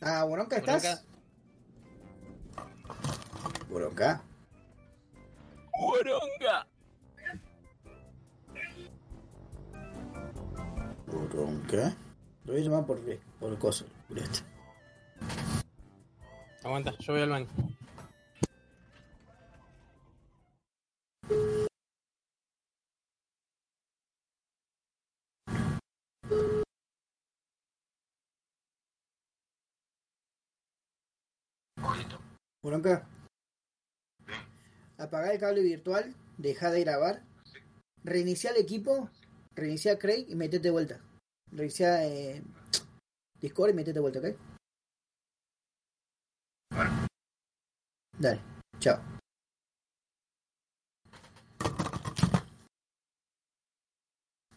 Ah, Boronca, ¿estás? Boronca. Boronga. Boronca. Lo voy a llamar por, por el coso. por este. Aguanta, yo voy al baño. Apagar el cable virtual, deja de grabar, reiniciar el equipo, reiniciar Craig y metete de vuelta. Reiniciar eh, Discord y metete de vuelta, ¿ok? Dale, chao.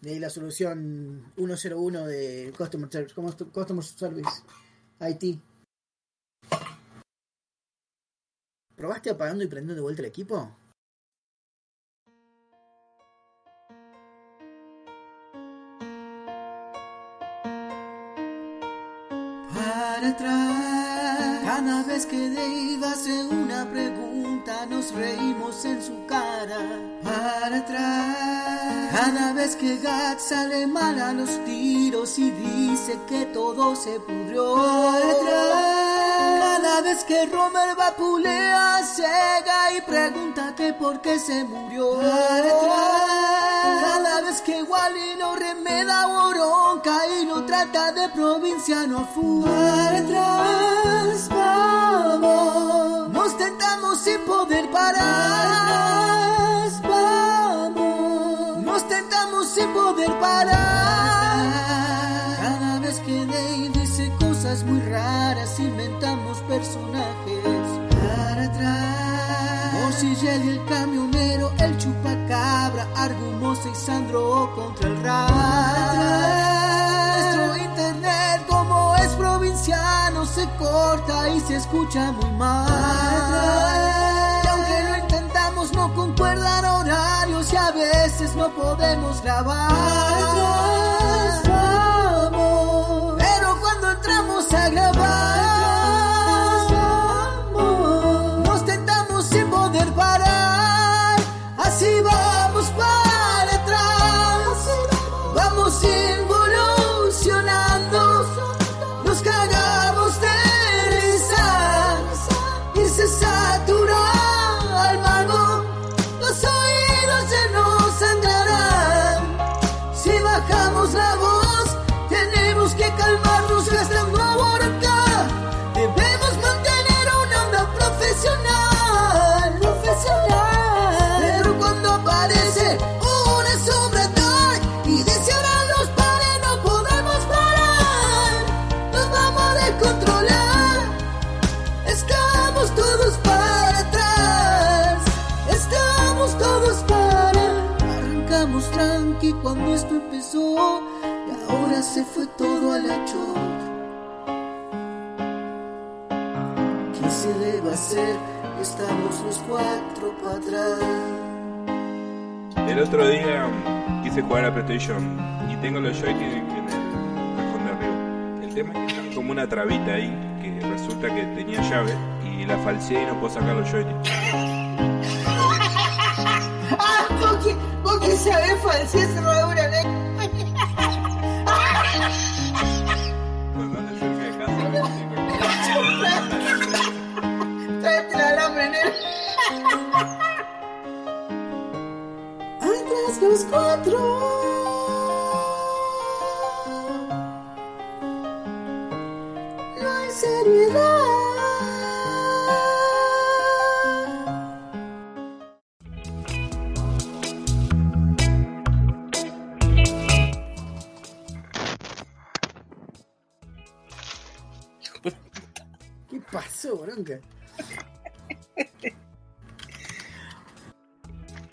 De la solución 101 de Customer Service, ¿cómo es tu- Customer Service IT. ¿Probaste apagando y prendiendo de vuelta el equipo? Para atrás, cada vez que Dave hace una pregunta, nos reímos en su cara. Para atrás, cada vez que Gat sale mal a los tiros y dice que todo se pudrió. Para atrás, vez que Romer vapulea a Sega y pregunta que por qué se murió. Atrás, cada vez que Wally lo remeda Boronca y lo trata de provinciano a full. Para atrás, vamos. Nos tentamos sin poder parar. Vamos. Nos tentamos sin poder parar. Cosas muy raras, inventamos personajes. Para atrás. Morcillel y el camionero, el chupacabra, Argumosa y Sandro contra el rap. Nuestro internet, como es provinciano, se corta y se escucha muy mal. Y aunque lo intentamos, no concuerdan horarios y a veces no podemos grabar. Cuando esto empezó y ahora se fue todo al hecho. ¿Qué se a hacer? Estamos los cuatro para atrás. El otro día quise jugar a PlayStation y tengo los joysticks en el cajón de arriba. El tema es que tiene como una trabita ahí que resulta que tenía llave y la falseé y no puedo sacar los. Ah, que, vos que sabés falsear cerradura, ¿eh? Tráete alambre, nene. Atrás los cuatro.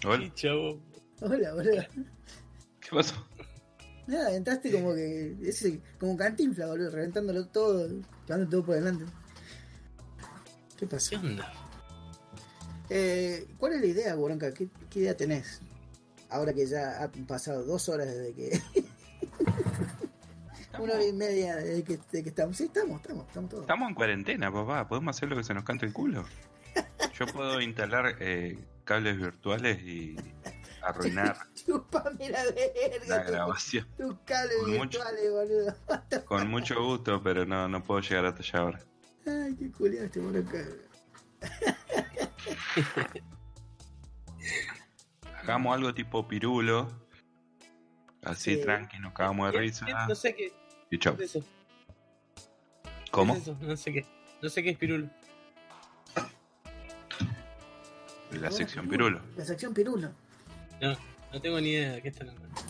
Hola. Chavo. Hola, boludo. ¿Qué pasó? Nada, entraste como que. Ese, como cantinfla, boludo, reventándolo todo, llevando todo por delante. ¿Qué pasó? ¿Qué onda? Eh, ¿Cuál es la idea, Boronca? ¿Qué, ¿Qué idea tenés? Ahora que ya han pasado dos horas desde que. Una hora y media de que, de que estamos. Sí, estamos, estamos, estamos todos. Estamos en cuarentena, papá. Podemos hacer lo que se nos cante el culo. Yo puedo instalar eh, cables virtuales y arruinar Chupame la la verga. tu- grabación. Tus cables Con mucho- virtuales, boludo. Con mucho gusto, pero no, no puedo llegar hasta allá ahora. Ay, qué culiado este acá. Hagamos algo tipo pirulo. Así Sí. tranqui, nos cagamos de ¿Qué- risa. No sé qué. Y chau. ¿Qué es eso? ¿Cómo? ¿Qué es eso? No sé qué. No sé qué es pirulo. La sección pirulo. La sección pirulo. No, no tengo ni idea de qué están hablando.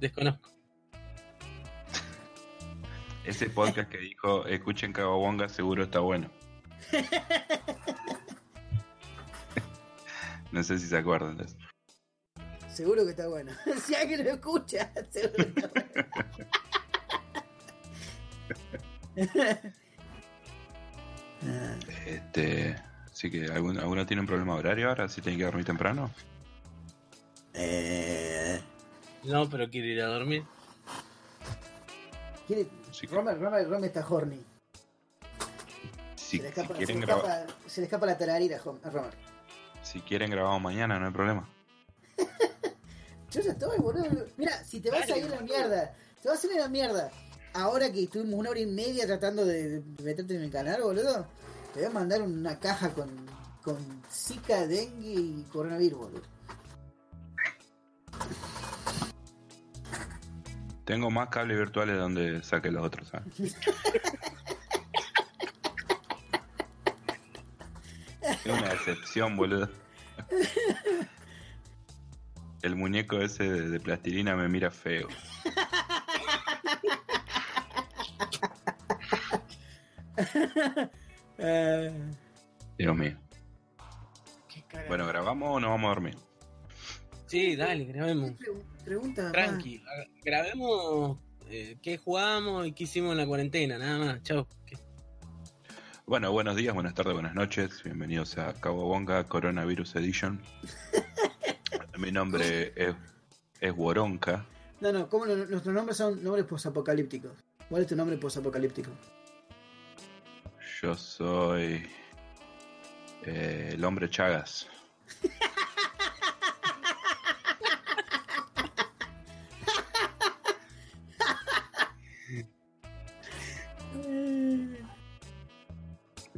Desconozco. Ese podcast que dijo, escuchen Cababonga, seguro está bueno. no sé si se acuerdan de eso. Seguro que está bueno. si alguien lo escucha, seguro que está bueno. Ah, Este, así que, ¿alguno, ¿alguno tiene un problema horario ahora? ¿Si tiene que dormir temprano? eh, No, pero quiero ir a dormir. ¿quiere- Sí. Romer, Romer, Romer está horny. Si, se, le si escapa, se, quieren le grabar, escapa, se le escapa la tararira a Hom- a Romer. si quieren grabamos mañana, no hay problema. Yo ya estoy, boludo. Mira, si te vas a ir a la mierda, te vas a ir a la mierda. Ahora que estuvimos una hora y media tratando de, de meterte en el canal, boludo, te voy a mandar una caja con, con Zika, dengue y coronavirus, boludo. Tengo más cables virtuales donde saque los otros, ¿sabes? Es una decepción, boludo. El muñeco ese de, de plastilina me mira feo. Eh, Dios mío. Bueno, ¿grabamos o nos vamos a dormir? Sí, dale, grabemos. pre- pregunta. Tranqui. Grabemos eh, qué jugamos y qué hicimos en la cuarentena, nada más. Chao. Bueno, buenos días, buenas tardes, buenas noches. Bienvenidos a Cabo Bonga Coronavirus Edition. Mi nombre es, es Woronka. No, no, ¿cómo no- nuestros nombres son nombres posapocalípticos? ¿Cuál es tu nombre posapocalíptico? Yo soy eh, el hombre Chagas.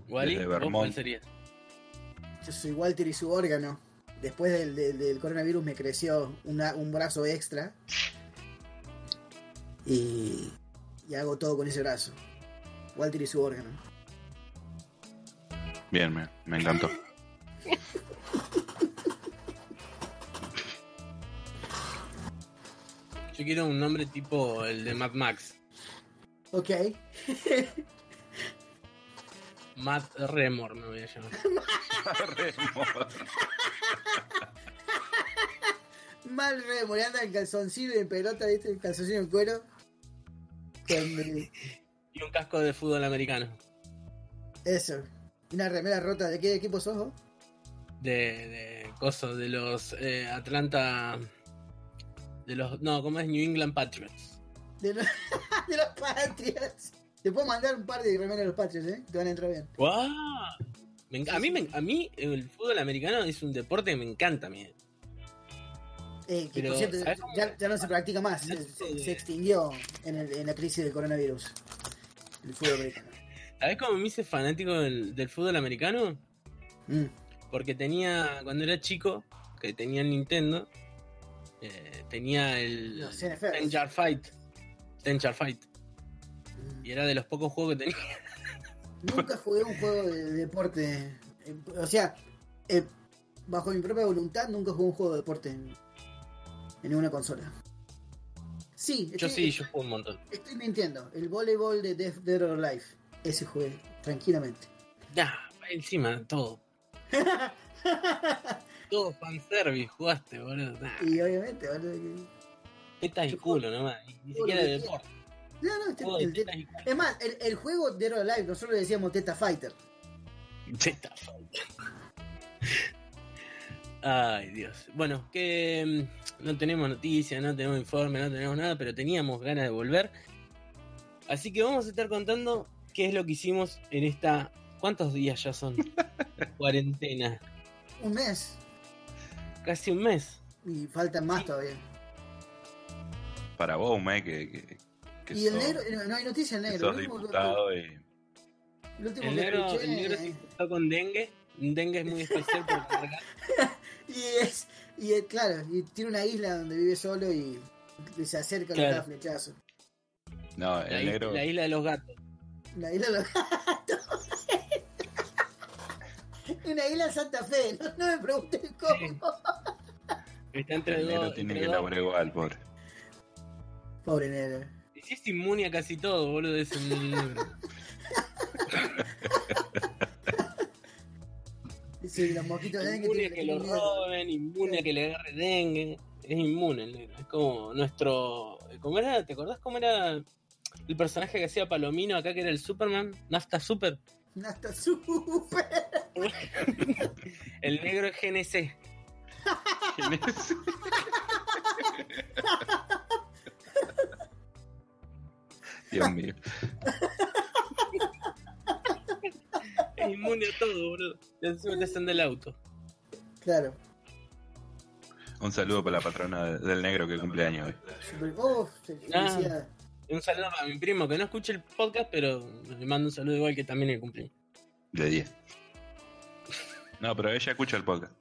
¿Wally? Desde ¿Vos Vermont. cuál sería? Yo soy Walter y su órgano. Después del, del- del coronavirus me creció una- un brazo extra. Y, y hago todo con ese brazo. Walter y su órgano. Bien, me, me encantó. Yo quiero un nombre tipo el de Mad Max. Ok. Matt Remor me voy a llamar. Mal remo, y anda en calzoncillo y en pelota, ¿viste? En calzoncillo en cuero. Con Y un casco de fútbol americano. eso. Una remera rota. ¿De qué equipo sos vos? De, de cosas de los eh, Atlanta. De los. No, ¿cómo es? New England Patriots. De, los- de los Patriots. Te puedo mandar un par de remeras de los Patriots, ¿eh? Te van a entrar bien. Enc- a, mí, me- a mí el fútbol americano es un deporte que me encanta mí. Eh, que Pero, por cierto, ya, ya no se practica más. Se, se- se extinguió en, el- en la crisis del coronavirus. El fútbol americano. ¿Sabes cómo me hice fanático del, del fútbol americano? Mm. Porque tenía, cuando era chico, que tenía el Nintendo, eh, tenía el NFL. Ten Yard Fight. Ten Fight. Y era de los pocos juegos que tenía. Nunca jugué un juego de deporte. eh, O sea, eh, bajo mi propia voluntad, nunca jugué un juego de deporte en, en ninguna consola. Sí, Yo estoy, sí, yo jugué un montón. estoy mintiendo. El voleibol de Death Dead or Alive. Ese jugué, tranquilamente. Ya, encima, todo. Todo fanservice jugaste, boludo. Nah, y obviamente, boludo, tetas y culo nomás. Ni siquiera de deporte. No, no, este- de el- y culo. es más, el, el juego Dead or Alive, nosotros le decíamos Teta Fighter. Teta Fight. Ay, Dios. Bueno, que mm, no tenemos noticias, no tenemos informe, no tenemos nada, pero teníamos ganas de volver. Así que vamos a estar contando qué es lo que hicimos en esta. ¿Cuántos días ya son? Cuarentena. Un mes. Casi un mes. Y faltan más todavía. Para vos, me que, que, que y el sos- negro, no hay noticia del que negro. sos diputado y lo último El que negro, escuché, el negro se infectó con dengue. Un dengue es muy especial porque acá- Y es, y es- claro, y tiene una isla donde vive solo y, y se acerca con Claro. cada flechazo. No, el negro. la isla de los gatos. La isla de los gatos. una isla Santa Fe, no, no me pregunten cómo. Está entre El negro dos. tiene que dos. laburar igual, pobre. Pobre negro. Y si es inmune a casi todo, boludo, es un negro. Sí, los mosquitos de dengue inmune que que lo roben, inmune a que le agarre dengue. Es inmune el negro. Es como nuestro. ¿Cómo era? ¿Te acordás cómo era el personaje que hacía Palomino acá que era el Superman? Nafta Super. Hasta súper. El negro es GNC. ¿Quién es? Dios mío. Es inmune a todo, boludo. Y encima te del auto. Claro. Un saludo para la patrona de- del negro que cumple años hoy. Super, oh, felicidad. Un saludo para mi primo que no escucha el podcast, pero le mando un saludo igual que también el cumpleaños. De 10. No, pero ella escucha el podcast.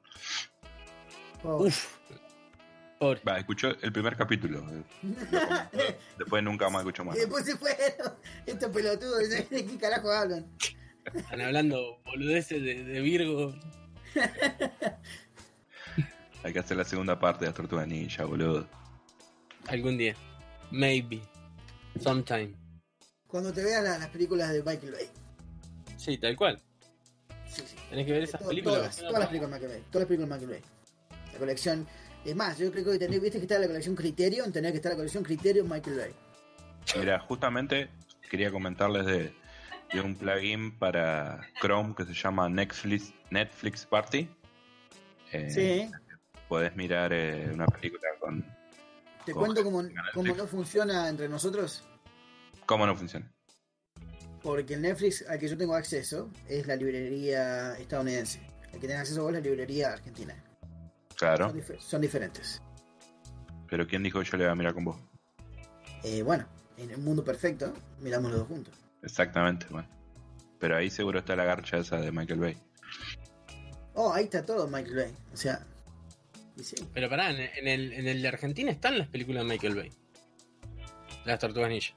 Oh. Uf. Pobre. Va, escuchó el primer capítulo. Después nunca más escuchó más. Y después se fueron. Estos pelotudos, ¿de qué carajo hablan? Están hablando boludeces de, de Virgo. Hay que hacer la segunda parte de tortugas ninja, boludo. Algún día. Maybe. Sometime. Cuando te veas la- las películas de Michael Bay. Sí, tal cual. Sí, sí. Tenés que ver esas películas. Todas, todas las películas de Michael Bay. Todas las películas de Michael Bay. La colección. Es más, yo creo que tenés, viste que está la colección Criterion, tenés que estar la colección Criterion Michael Bay. Mira, justamente quería comentarles de, de un plugin para Chrome que se llama Netflix, Netflix Party. Eh, Sí. Podés mirar eh, una película con... Te cuento cómo, cómo no funciona entre nosotros. ¿Cómo no funciona? Porque el Netflix al que yo tengo acceso es la librería estadounidense. El que tenés acceso vos es la librería argentina. Claro. Son, dif- son diferentes. Pero ¿quién dijo que yo le voy a mirar con vos? Eh, bueno, en el mundo perfecto, miramos los dos juntos. Exactamente, bueno. Pero ahí seguro está la garcha esa de Michael Bay. Oh, ahí está todo Michael Bay. O sea, sí. Pero pará, en en el, en el de Argentina están las películas de Michael Bay. Las Tortugas Ninja.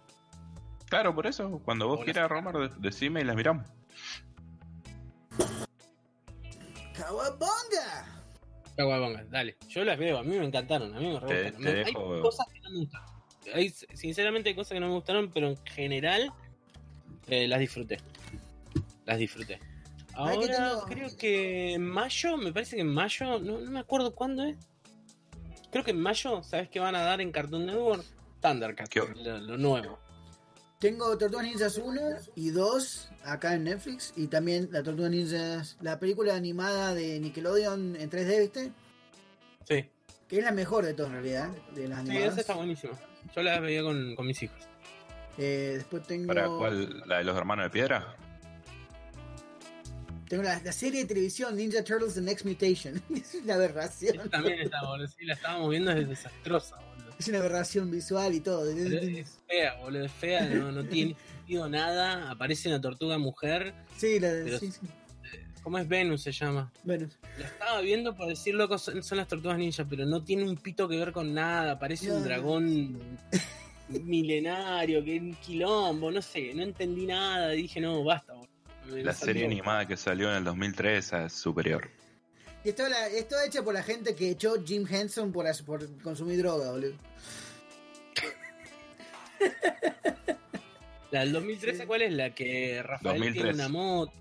Claro, por eso, cuando vos Hola. quieras, Romar, de- decime y las miramos. ¡Kawabonga! Caguabonga, dale. Yo las veo, a mí me encantaron, a mí me re Te- gustaron. te Me- dejo- Hay cosas que no me gustaron. Hay, sinceramente hay cosas que no me gustaron, pero en general eh, las disfruté. Las disfruté. Que Ahora tengo- creo que en mayo, me parece que en mayo, no, no me acuerdo cuándo es. Creo que en mayo, ¿sabes qué van a dar en Cartoon Network? Thundercats, ¿Qué? lo, lo nuevo. Tengo Tortugas Ninjas 1 y 2 acá en Netflix. Y también la Tortugas Ninjas, la película animada de Nickelodeon en 3D, ¿viste? Sí, Que es la mejor de todas en realidad, de las sí, animadas. esa está buenísima. Yo la veía con, con mis hijos. Eh, después tengo, ¿Para cuál? ¿La de los hermanos de piedra? Tengo la, la serie de televisión Ninja Turtles The Next Mutation. es una aberración. También está, boludo. Sí, la estábamos viendo, es desastrosa, boludo. Es una aberración visual y todo. Pero Es fea, boludo, es fea, no, no tiene sentido nada. Aparece una tortuga mujer. Sí, la sí, sí. ¿Cómo es Venus se llama? Bueno, La estaba viendo por decir loco, son, son las tortugas ninja, pero no tiene un pito que ver con nada. Parece No, un dragón milenario, que es un quilombo, no sé, no entendí nada. Dije, no, basta, boludo. La serie animada que salió en el 2003 esa es superior. y esto, la, esto hecha por la gente que echó Jim Henson por, por consumir droga, boludo. La del 2013, ¿cuál es? La que Rafael tiene 2003. una moto.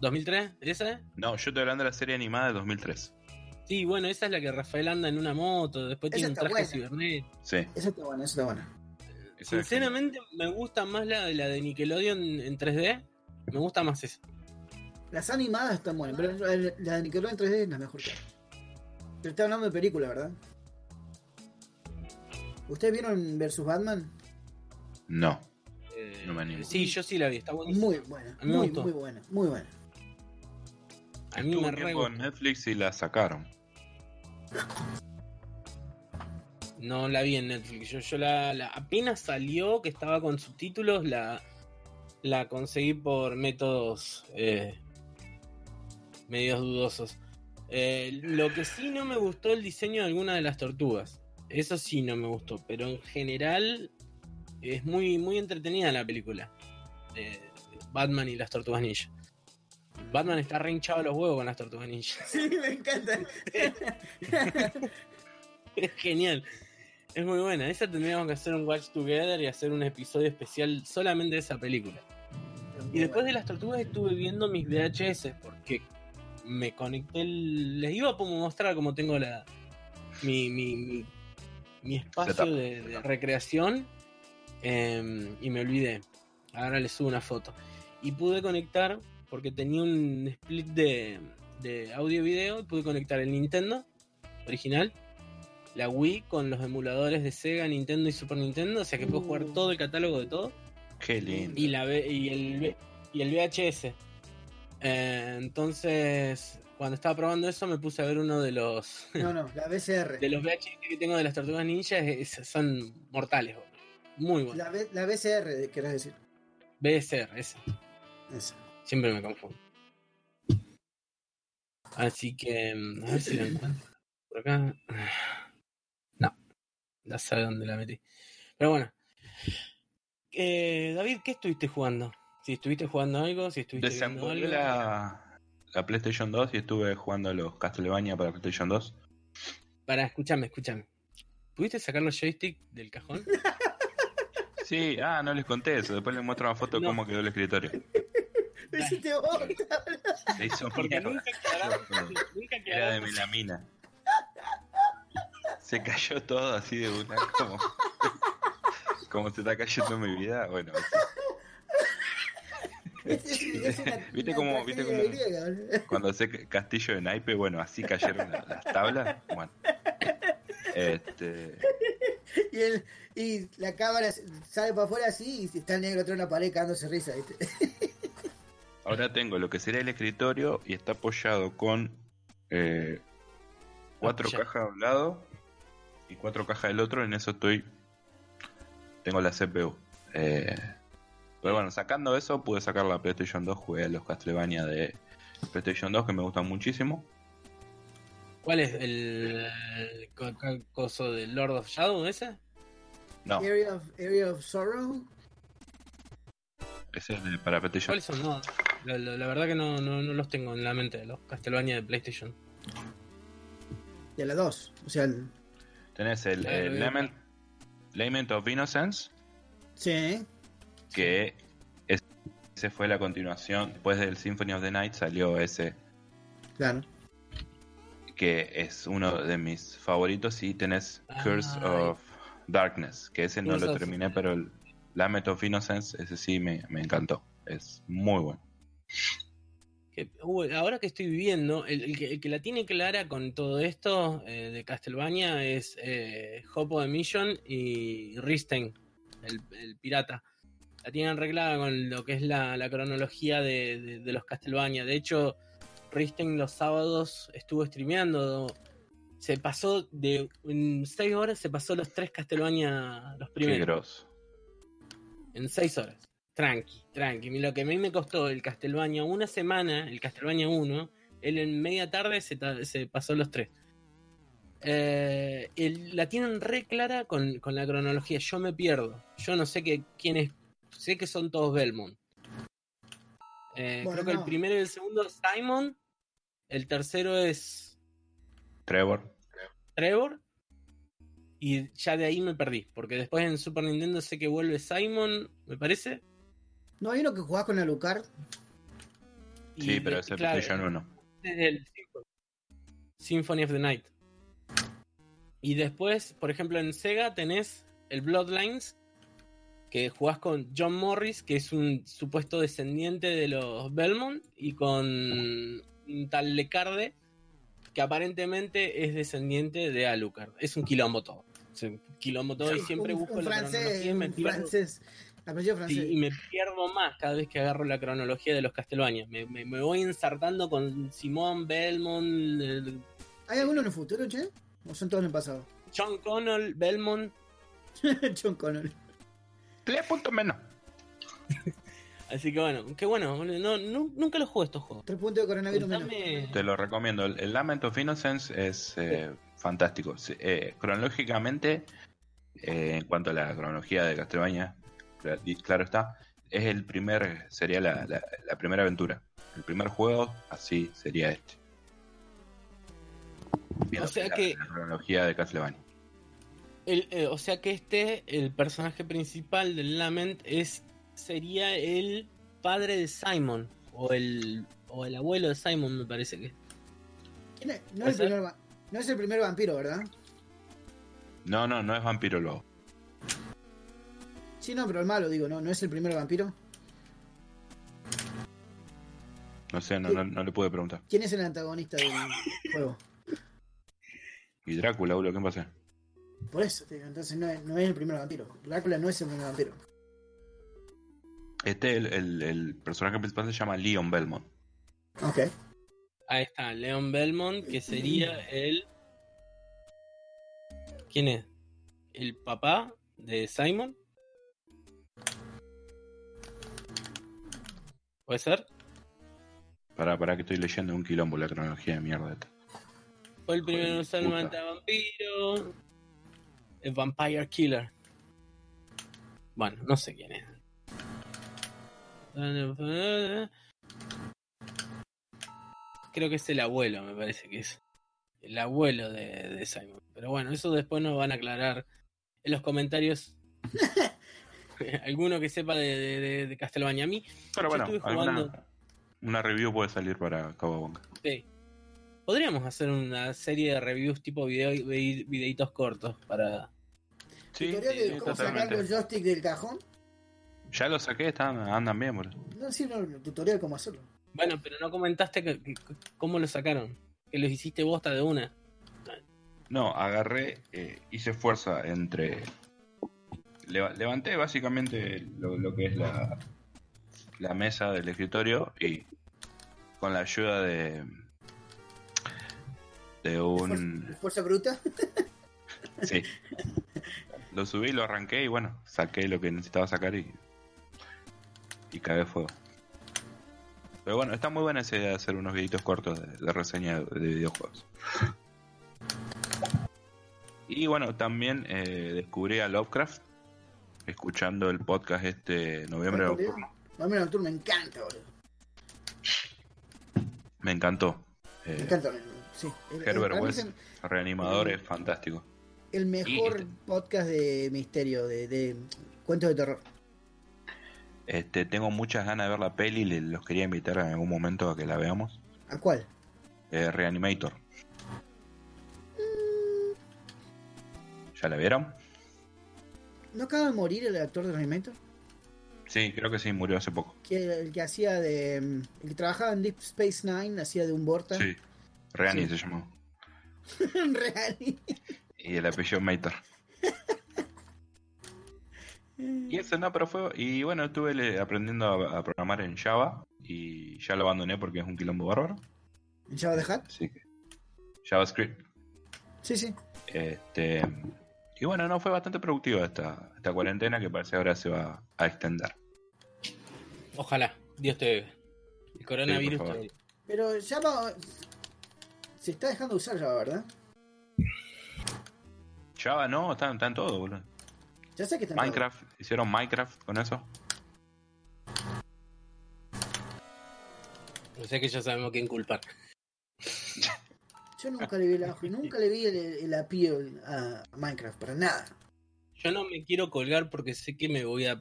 ¿2003? ¿Esa? No, yo estoy hablando de la serie animada de 2003. Sí, bueno, esa es la que Rafael anda en una moto, después Esa tiene un traje buena. cibernético. Sí. Eso está bueno, eso está bueno. esa es Sinceramente, me gusta más la, de- la de Nickelodeon en 3D. Me gusta más esa. Las animadas están buenas, pero la de Nickelodeon 3D es la mejor que hay. Pero está hablando de película, ¿verdad? ¿Ustedes vieron Versus Batman? No. Eh, No me animo. Sí, yo sí la vi, está buenísima. Muy buena, muy, gustó. muy buena, muy buena. A mí Estuvo me tiempo en. Netflix y la sacaron. No la vi en Netflix. Yo, yo la, la- apenas salió, que estaba con subtítulos, la, la conseguí por métodos eh, medios dudosos. Eh, lo que sí no me gustó el diseño de alguna de las tortugas. Eso sí no me gustó. Pero en general es muy, muy entretenida la película. Batman y las tortugas ninja. Batman está re hinchado a los huevos con las tortugas ninja. Sí, me encanta. Es genial. Es muy buena. Esa tendríamos que hacer un watch together y hacer un episodio especial solamente de esa película. Y después de las tortugas estuve viendo mis VHS porque me conecté. el- Les iba a mostrar cómo tengo la mi, mi, mi, mi espacio de, de recreación eh, y me olvidé. Ahora les subo una foto. Y pude conectar porque tenía un split de, de audio y video. y Pude conectar el Nintendo original, la Wii con los emuladores de Sega, Nintendo y Super Nintendo. O sea que puedo jugar Uh. todo el catálogo de todo Qué lindo. y la y el y el VHS. Eh, entonces, cuando estaba probando eso, me puse a ver uno de los No, no, la BCR. de los VHS que tengo de las Tortugas Ninja. es- son mortales, boludo. muy buenos. La, B- la BCR, querés decir. BSR, ese. Esa. Siempre me confundo. Así que, mm, a ver si la encuentro. Por acá. No, ya sabe dónde la metí. Pero bueno. Eh, David, ¿qué estuviste jugando? Si estuviste jugando algo, si estuviste Desenvolví algo. la, la PlayStation 2 y estuve jugando a los Castlevania para PlayStation 2. Para, escúchame, escúchame. ¿Pudiste sacar los joystick del cajón? Sí, ah, no les conté eso. Después les muestro una foto de No. cómo quedó el escritorio. Lo hiciste. Se hizo Porque mierda. nunca quedaron. nunca Era de melamina. Se cayó todo así de una como. Como se está cayendo mi vida. Bueno, Es- una- ¿Viste cómo- viste cómo- cuando hace castillo de naipe, bueno, así cayeron las, las tablas. Bueno. Este. Y, el, y la cámara sale para afuera así y está el negro atrás de una pared cagándose risa, ¿viste? Ahora tengo lo que sería el escritorio y está apoyado con eh, cuatro cajas de un lado y cuatro cajas del otro. En eso estoy. Tengo la CPU. Eh, pero bueno, sacando eso, pude sacar la PlayStation 2. Jugué a los Castlevania de PlayStation 2 que me gustan muchísimo. ¿Cuál es el, el co- co- coso del Lord of Shadow ese? No, Area of, Area of Sorrow. ese es para PlayStation. ¿Cuáles son? No, la, la- la verdad que no, no, no los tengo en la mente, los Castlevania de PlayStation. De la 2. O sea, el- Tenés el, el. Lament, Lament of Innocence, sí. que es- ese fue la continuación. Después del Symphony of the Night salió ese Claro. que es uno de mis favoritos y tenés Ay. Curse of Darkness, que ese no Curse lo of- terminé, pero el Lament of Innocence, ese sí me, me encantó. Es muy bueno. Que, uh, ahora que estoy viviendo, el, el que, el que la tiene clara con todo esto eh, de Castlevania es eh, Hope of the Mission y Risten, el, el pirata. La tienen arreglada con lo que es la, la cronología de, de- de los Castlevania. De hecho, Risten los sábados estuvo streameando. Se pasó de. En 6 horas se pasó los tres Castlevania, los primeros. En 6 horas. Tranqui, tranqui. Lo que a mí me costó el Castlevania una semana, el Castlevania 1, él en media tarde se, ta- se pasó los tres. Eh, el- la tienen re clara con, con la cronología. Yo me pierdo. Yo no sé que, quién es. Sé que son todos Belmont. Eh, Bueno, creo que no. el primero y el segundo es Simon. El tercero es Trevor. Trevor. Y ya de ahí me perdí. Porque después en Super Nintendo sé que vuelve Simon, me parece. ¿No hay uno que jugás con Alucard? Y Sí, pero ese es claro, PlayStation 1. desde el Symphony. Of the Night. Y después, por ejemplo, en Sega tenés el Bloodlines, que jugás con John Morris, que es un supuesto descendiente de los Belmont, y con un tal Lecarde, que aparentemente es descendiente de Alucard. Es un quilombo todo. Es un quilombo todo y siempre un, busco un la francés, y me pierdo. francés Apellido Sí, francés. y me pierdo más cada vez que agarro la cronología de los Castlevania. Me, me- me voy ensartando con Simón, Belmont, el- ¿Hay alguno en el futuro, che? ¿O son todos en el pasado? John Connell, Belmont. John Connor. Tres puntos menos. Así que bueno, qué bueno. No, nu- nunca los jugué estos juegos. Tres puntos de coronavirus menos. Te lo recomiendo. El, el Lament of Innocence es eh, fantástico. Eh, cronológicamente, eh, en cuanto a la cronología de Castlevania, claro está, es el primer, sería la, la- la primera aventura. El primer juego, así sería este. Viendo O sea la- que- la cronología de Castlevania. El, eh, o sea que este, el personaje principal del Lament, es sería el padre de Simon. O el, o el abuelo de Simon, me parece que. ¿Quién es? No, ¿Puede es el primer, no es el primer vampiro, ¿verdad? No, no, no es vampiro lobo. Sí, no, pero el malo, digo, no, no es el primer vampiro. No sé, no, no, no le pude preguntar. ¿Quién es el antagonista del juego? Y Drácula, boludo, ¿qué pasa? Por eso, entonces no es, no es el primer vampiro. Drácula no es el primer vampiro. Este, el, el, el personaje principal se llama Leon Belmont. Ok. Ahí está, Leon Belmont, que sería el. ¿Quién es? ¿El papá de Simon? ¿Puede ser? Para, para que estoy leyendo un quilombo la cronología de mierda. esta. Fue el primero en de usar el vampiro. El Vampire Killer. Bueno, no sé quién es. Creo que es el abuelo, me parece que es. El abuelo de, de Simon. Pero bueno, eso después nos van a aclarar en los comentarios. Alguno que sepa de, de, de- de Castlevania. A mí, Pero bueno, estuve alguna, jugando- una review puede salir para Cababonga. sí. Podríamos hacer una serie de reviews tipo video, vi- videitos cortos para, Sí, ¿Tutorial de sí, cómo sacar el joystick del cajón? Ya lo saqué, están, andan bien, boludo. No, sí, no, el tutorial cómo hacerlo. Bueno, pero no comentaste que- que- cómo lo sacaron. Que los hiciste bosta de una. No, agarré, eh, hice fuerza entre... leva- levanté básicamente lo, lo que es la, la mesa del escritorio y con la ayuda de... De un... Fuerza, fuerza bruta. Sí. Lo subí, lo arranqué y bueno, saqué lo que necesitaba sacar y. Y cagué fuego. Pero bueno, está muy buena esa idea de hacer unos videitos cortos de, de reseña de, de videojuegos. Y bueno, también eh, descubrí a Lovecraft escuchando el podcast este Noviembre. Noviembre Nocturno me encanta, boludo. Me encantó. Me Eh, encanta. Sí. El- Herbert West, el, reanimador, es fantástico. el mejor Y- podcast de misterio, de, de cuentos de terror. Este, tengo muchas ganas de ver la peli, le- los quería invitar en algún momento a que la veamos. ¿A cuál? Eh, Reanimator. ¿Ya la vieron? ¿No acaba de morir el actor de Reanimator? Sí, creo que sí, murió hace poco. Que el que hacía de. mm, El que trabajaba en Deep Space Nine, hacía de un Borta. Sí. Reani Sí. se llamó. Real. Y el apellido Mater. Y eso no, pero fue. Y bueno, estuve aprendiendo a, a programar en Java. Y ya lo abandoné porque es un quilombo bárbaro. ¿En Java de Hat? Que. JavaScript. Sí, sí. Este. Y bueno, no fue bastante productiva esta, esta cuarentena que parece ahora se va a extender. Ojalá, Dios te oiga. El coronavirus Sí, te. Pero Java. Se está dejando de usar Java, ¿verdad? Java no, está, está en todo, boludo. Ya sé que está en Minecraft, hicieron Minecraft con eso. O sea que ya sabemos quién culpar. Yo nunca le vi el ajo, nunca le vi el, el appeal a Minecraft, para nada. Yo no me quiero colgar porque sé que me voy a.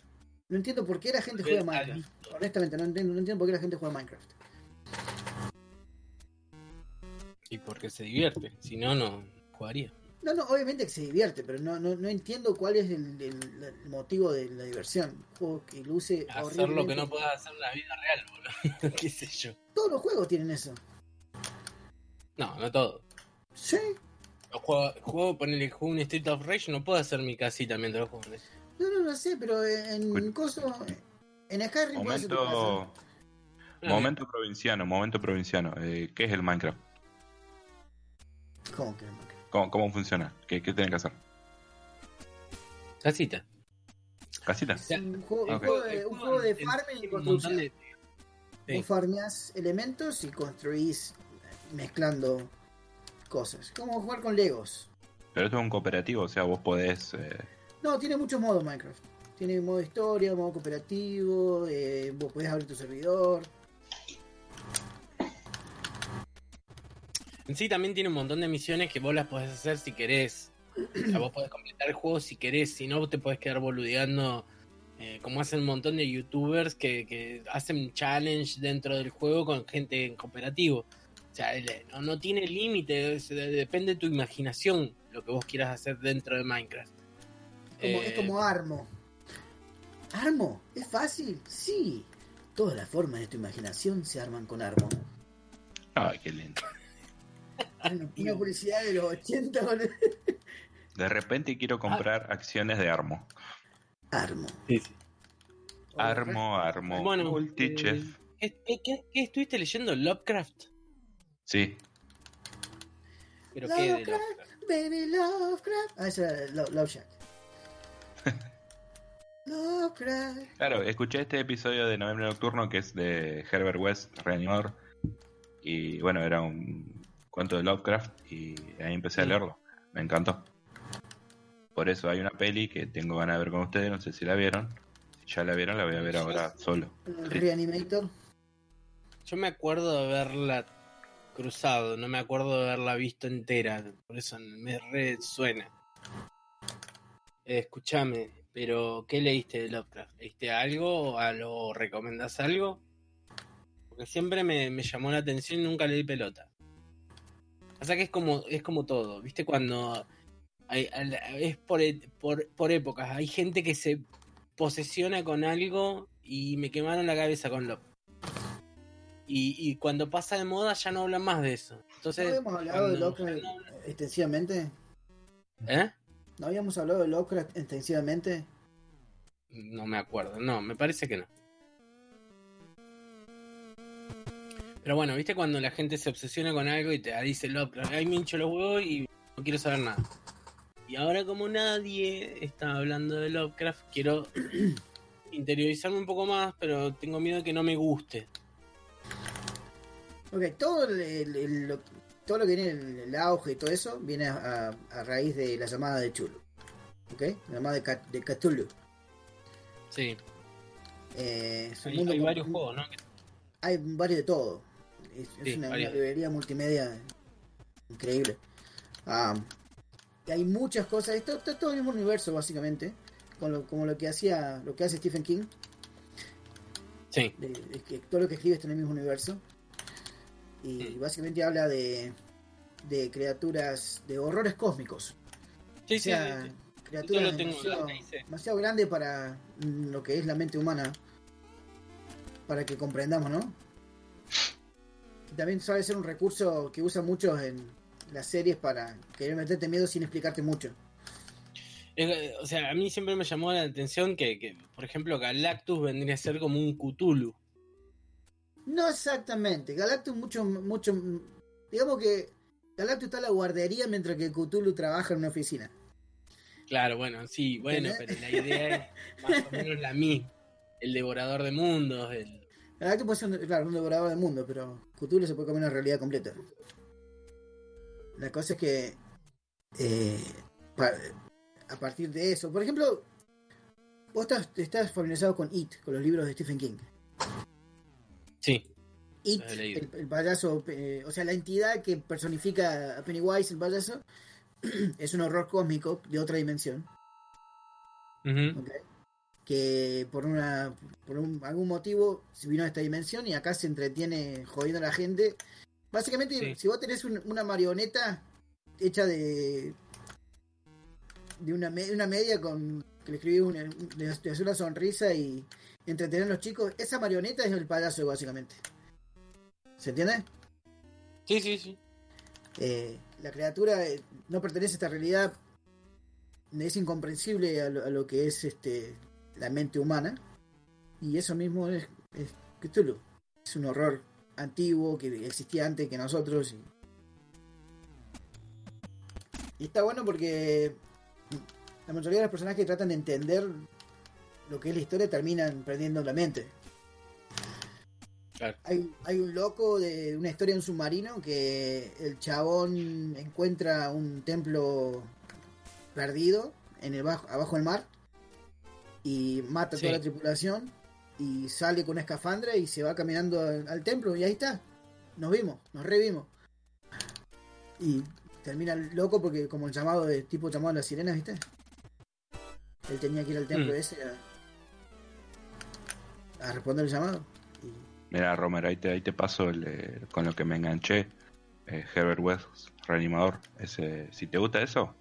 No entiendo por qué la gente juega Minecraft. Honestamente, no entiendo, no entiendo por qué la gente juega Minecraft. Y porque se divierte. Si no, no jugaría. No, no, obviamente que se divierte, pero no, no, no entiendo cuál es el, el- el motivo de la diversión. Un juego que luce Hacer lo que no puedas hacer en la vida real, boludo. ¿Qué sé yo? Todos los juegos tienen eso. No, no todo. Sí. Los juego, juego ponerle juego un Street of Rage, no puedo hacer mi casita mientras lo juego. No, no, no sé, pero en coso. En Skyrim. Momento, momento provinciano, momento provinciano. Eh, ¿Qué es el Minecraft? ¿Cómo que no? ¿Cómo, cómo funciona? ¿Qué, ¿Qué tienen que hacer? Casita. ¿Casita? Es un juego, un Ok. juego de, un juego de farming y un construcción. Vos farmeás elementos y construís mezclando cosas. Como jugar con Legos. Pero esto es un cooperativo, o sea, vos podés... eh, No, tiene muchos modos Minecraft. Tiene modo historia, modo cooperativo, eh, vos podés abrir tu servidor. En sí también tiene un montón de misiones que vos las podés hacer si querés. O sea, vos podés completar el juego si querés, si no te podés quedar boludeando. eh, como hacen un montón de youtubers que, que hacen challenge dentro del juego con gente en cooperativo. O sea, no, no tiene límite, depende de tu imaginación lo que vos quieras hacer dentro de Minecraft. Como, Eh, Es como Armo. ¿Armo? ¿Es fácil? Sí. Todas las formas de tu imaginación se arman con Armo. Ay, qué lindo. Una, publicidad de los 80 con De repente quiero comprar acciones de Armo. Armo. Armo, Armo, Bueno, Multichef. ¿Qué, qué- qué- qué estuviste leyendo? ¿Lovecraft? Sí, ¿Pero qué de Lovecraft, Lovecraft? baby Lovecraft. Ah, esa era Lo- Love Shack. Lovecraft. claro, escuché este episodio de Noviembre Nocturno que es de Herbert West, reanimador. Y bueno, era un cuento de Lovecraft y ahí empecé a leerlo. Me encantó. Por eso hay una peli que tengo ganas de ver con ustedes, no sé si la vieron. Si ya la vieron, la voy a ver ahora solo. Sí. Reanimator. Yo me acuerdo de haberla cruzado, no me acuerdo de haberla visto entera, por eso me resuena. Escúchame, pero ¿qué leíste de Lovecraft? ¿Leíste algo o lo recomendás algo? Porque siempre me, llamó la atención y nunca leí pelota. O que es como, es como todo, ¿viste? Cuando hay- es por, e- por, por épocas, hay gente que se posesiona con algo y me quemaron la cabeza con Lovecraft. Y, y cuando pasa de moda ya no hablan más de eso. ¿No habíamos hablado de Lovecraft extensivamente? ¿Eh? ¿No habíamos hablado de Lovecraft extensivamente? No me acuerdo, no, me parece que no. Pero bueno, viste cuando la gente se obsesiona con algo y te dice Lovecraft, ay me hincho los huevos y no quiero saber nada. Y ahora como nadie está hablando de Lovecraft, quiero interiorizarme un poco más, pero tengo miedo de que no me guste. Ok, todo, el- el- el- lo, todo lo que viene el, el auge y todo eso viene a, a- a raíz de la llamada de Chulu. ¿Ok? La llamada de, Ca- de Cthulhu. Sí, Eh, un hay, mundo hay con- varios juegos, ¿no? Hay varios de todo. Es, una, librería multimedia increíble. Ah, hay muchas cosas. Está todo en el mismo universo, básicamente. Con lo, como lo que hacía lo que hace Stephen King. Sí, de- de que todo lo que escribe está en el mismo universo. Y Mm. básicamente habla de, de criaturas, de horrores cósmicos. sí, o sea, sí, sí. criaturas demasiado, grandes para lo que es la mente humana. Para que comprendamos, ¿no? También suele ser un recurso que usan muchos en las series para querer meterte miedo sin explicarte mucho. O sea, a mí siempre me llamó la atención que, que, por ejemplo, Galactus vendría a ser como un Cthulhu. No exactamente. Galactus mucho, mucho. Digamos que Galactus está en la guardería mientras que Cthulhu trabaja en una oficina. Claro, bueno, sí, bueno, pero la idea es más o menos la misma. El devorador de mundos, el... Galactus puede ser un, claro, un devorador del mundo, pero Cthulhu se puede comer una realidad completa. La cosa es que. eh, pa- a partir de eso. Por ejemplo, vos estás, estás familiarizado con It, con los libros de Stephen King. Sí, It, el, el payaso, eh, o sea, la entidad que personifica a Pennywise, el payaso, es un horror cósmico de otra dimensión. Que por una por un- algún motivo se vino a esta dimensión y acá se entretiene jodiendo a la gente. Básicamente, Sí. si vos tenés un- una marioneta hecha de de una, me- una media con que le escribís una, le hace una sonrisa y entretener a los chicos, esa marioneta es el payaso básicamente. ¿Se entiende? sí, sí, sí. Eh, la criatura eh, no pertenece a esta realidad es incomprensible a lo, a lo que es este la mente humana. Y eso mismo es, es Cthulhu. Es un horror antiguo que existía antes que nosotros. Y, y está bueno porque la mayoría de los personajes que tratan de entender lo que es la historia terminan perdiendo la mente. Claro. Hay, hay un loco de una historia de un submarino que el chabón encuentra un templo perdido en el bajo, abajo del mar y mata a Sí. toda la tripulación y sale con una escafandra y se va caminando al, al templo y ahí está. Nos vimos, nos revimos. Y termina loco porque como el llamado de tipo llamado a las sirenas, ¿viste? Él tenía que ir al templo Mm. ese a, a responder el llamado. Y Mira, Romer, ahí te, ahí te paso el, eh, con lo que me enganché. Eh, Herbert West, reanimador. Ese, si te gusta eso,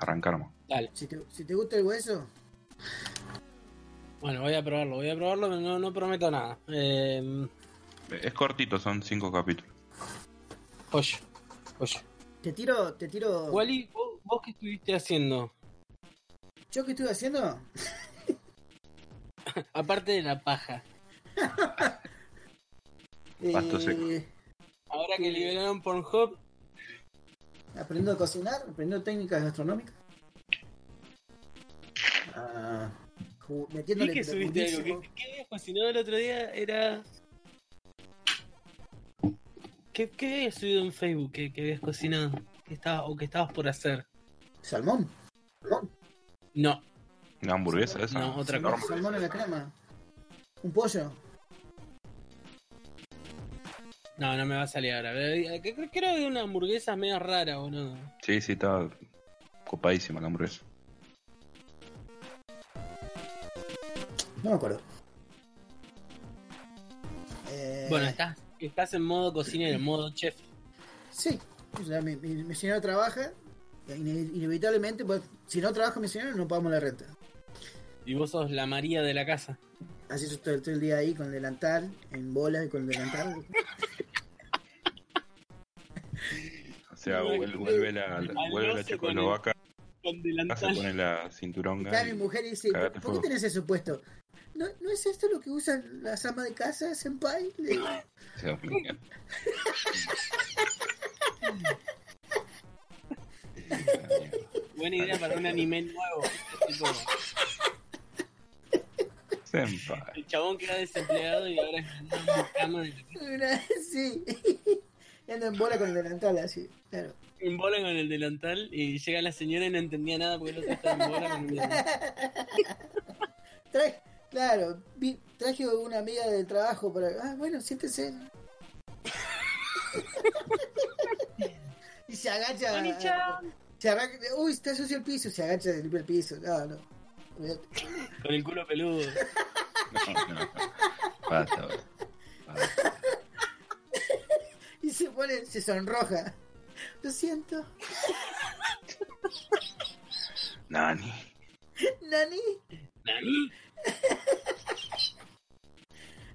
arrancamos. Dale. si te, si te gusta el hueso, Bueno, voy a probarlo, voy a probarlo, pero no, no prometo nada. Eh, Es cortito, son cinco capítulos. pollo, pollo. te tiro, te tiro. Wally, ¿vos, vos qué estuviste haciendo? ¿Yo qué estuve haciendo? Aparte de la paja. Pasto Eh, seco. Ahora que liberaron Pornhub, aprendiendo a cocinar, aprendiendo técnicas gastronómicas. Ah, que subiste algo. ¿Qué, qué habías cocinado el otro día? Era. ¿Qué, qué habías subido en Facebook que, que habías cocinado? Que estaba, o que estabas por hacer. Salmón. No, ¿Una hamburguesa esa? No, otra cosa. salmón en la crema. Un pollo. no, no me va a salir ahora. Eh, Creo que era de una hamburguesa medio rara, boludo. Sí, sí, estaba copadísima la hamburguesa. No me acuerdo. Eh, Bueno, estás, estás en modo cocinero, en modo chef. Sí. O sea, mi, mi, mi señora trabaja. Ine- inevitablemente, pues, si no trabaja mi señora, no pagamos la renta. Y vos sos la María de la casa. Así yo estoy todo el día ahí con el delantal, en bolas y con el delantal. O sea, vuelve, vuelve la, vuelve la checoslovaca, Con se delantal. pone la cinturón Acá mi mujer dice, ¿por, cagate por qué fuego. tenés eso puesto? ¿No, ¿No es esto lo que usan las amas de casa, senpai? Le. Buena idea para un anime nuevo. Tipo, Senpai. el chabón queda desempleado y ahora de Una- sí. Y anda en bola con el delantal así, claro. en bola con el delantal y llega la señora y no entendía nada porque el otro estaba en bola con el delantal. Traje, claro, vi- traje una amiga del trabajo para... Ah, bueno, siéntese. Y se agacha... Oni-chan. Se agacha... Uy, está sucio el piso. Se agacha y limpia el piso. No, no. Con el culo peludo. No, no. Basta, basta. Y se pone, se sonroja. Lo siento. Nani. Nani. Nani.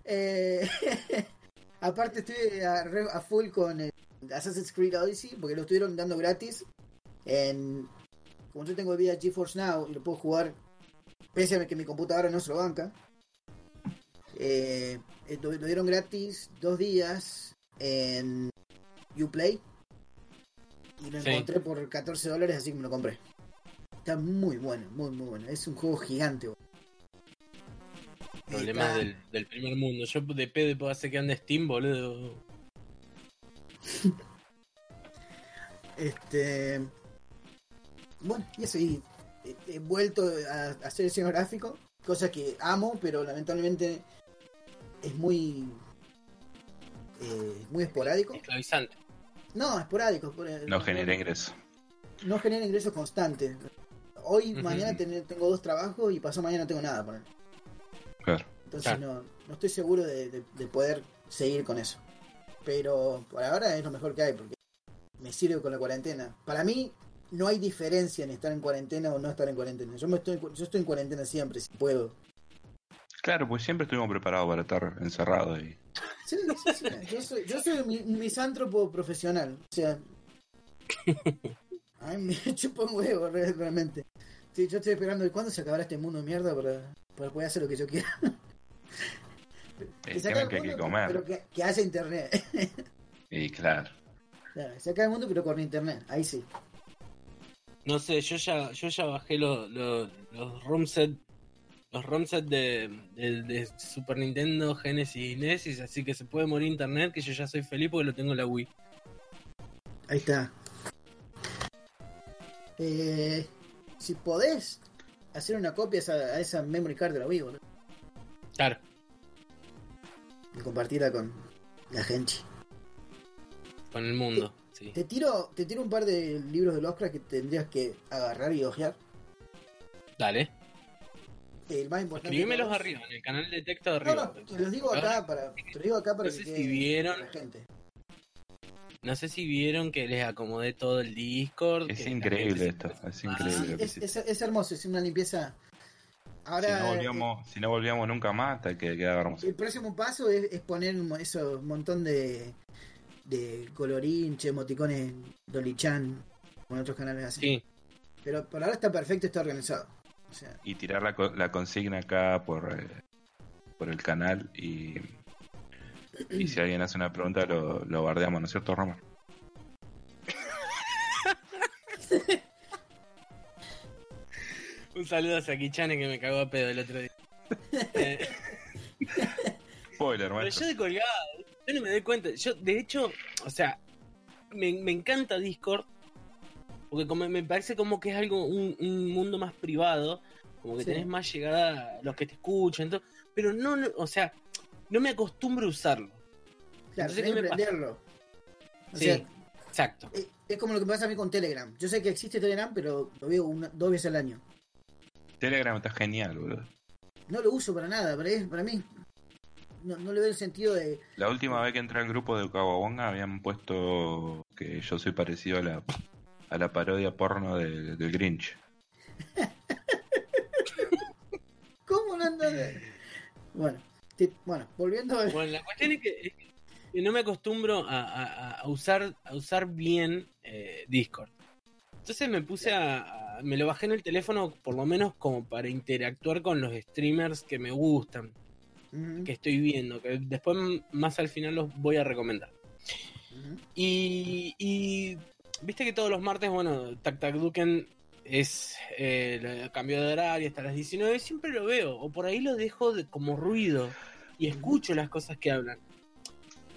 Eh, aparte estoy a, a full con eh, Assassin's Creed Odyssey porque lo estuvieron dando gratis en como yo tengo vida GeForce Now y lo puedo jugar pese a que mi computadora no se lo banca eh, eh, lo, lo dieron gratis dos días en Uplay y lo Sí. encontré por 14 dólares así que me lo compré está muy bueno muy muy bueno es un juego gigante boludo. Problemas Está- del, del primer mundo. Yo de pedo puedo hacer que ande Steam, boludo. Este. Bueno, y eso, y he, he vuelto a, a hacer diseño gráfico, cosa que amo, pero lamentablemente es muy. eh, muy esporádico. Esclavizante. No, esporádico. espora- No genera ingreso. No genera ingresos constantes. Hoy, mañana ten- tengo dos trabajos y pasado mañana no tengo nada. Claro. Entonces Claro. no, no estoy seguro de, de- de poder seguir con eso. Pero por ahora es lo mejor que hay porque me sirve con la cuarentena. Para mí no hay diferencia en estar en cuarentena o no estar en cuarentena. Yo, me estoy, en cu- yo estoy en cuarentena siempre, si puedo. Claro, pues siempre estuvimos preparados para estar encerrados y Sí, sí, sí. Yo soy, yo soy un mi- misántropo profesional. O sea, A mí me chupa un huevo, re- realmente. Sí, yo estoy esperando de cuándo se acabará este mundo de mierda para, para poder hacer lo que yo quiera. Que hay el que mundo, comer. Pero que, que haya internet. Y claro. Claro, se acaba el mundo, pero con internet. Ahí sí. No sé, yo ya, yo ya bajé los los los ROM set, los ROM set de, de- de Super Nintendo, Genesis y Nesis, así que se puede morir internet, que yo ya soy feliz porque lo tengo en la Wii. Ahí está. Eh, si podés hacer una copia a esa, a esa memory card de la Wii, boludo, Claro. Y compartirla con la gente. Con el mundo, sí. Te tiro, te tiro un par de libros de Lovecraft que tendrías que agarrar y ojear. Dale. El más importante. Escribímelos arriba, en el canal de texto de No, arriba. no, te los digo acá para, te los digo acá para No que sé si vieron- la gente. No sé si vieron que les acomodé todo el Discord. Es increíble esto. Es increíble es, es, es hermoso, es una limpieza. Ahora, si, no volvíamos, si no volvíamos nunca más, hasta que queda hermoso. El próximo paso es, es poner un mo- eso, un montón de, de colorinche, emoticones, Dolly-chan, con otros canales así. Sí, Pero por ahora está perfecto, está organizado. O sea, Y tirar la, co- la consigna acá por, eh, por el canal. Y, y si alguien hace una pregunta, lo, lo bardeamos, ¿no es cierto, Roma? un saludo a Saki-chan que me cagó a pedo el otro día. Eh, Spoiler, Pero yo de colgado, yo no me doy cuenta. Yo, de hecho, o sea, me, me encanta Discord. Porque como me parece como que es algo, un, un mundo más privado. Como que Sí. tenés más llegada a los que te escuchan. todo, pero no, no, o sea, no me acostumbro a usarlo. claro, Entonces, tenés ¿qué que aprenderlo. O Sí, sea, exacto. es, es como lo que pasa a mí con Telegram. Yo sé que existe Telegram, pero lo veo una- dos veces al año. Telegram está genial, boludo. No lo uso para nada, para, es- para mí. No, no le veo el sentido de. La última vez que entré al grupo de Kawabonga habían puesto que yo soy parecido a la, a la parodia porno de- del Grinch. ¿Cómo no anda? Bueno, te- bueno, volviendo al. Bueno, la cuestión es que, es que no me acostumbro a, a- a usar, a usar bien eh, Discord. Entonces me puse a, a- Me lo bajé en el teléfono por lo menos como para interactuar con los streamers que me gustan, que estoy viendo, que después más al final los voy a recomendar. Y, y viste que todos los martes, bueno, Tac Tac Duken es eh, cambio de horario hasta las 19, siempre lo veo, o por ahí lo dejo de, como ruido y escucho las cosas que hablan.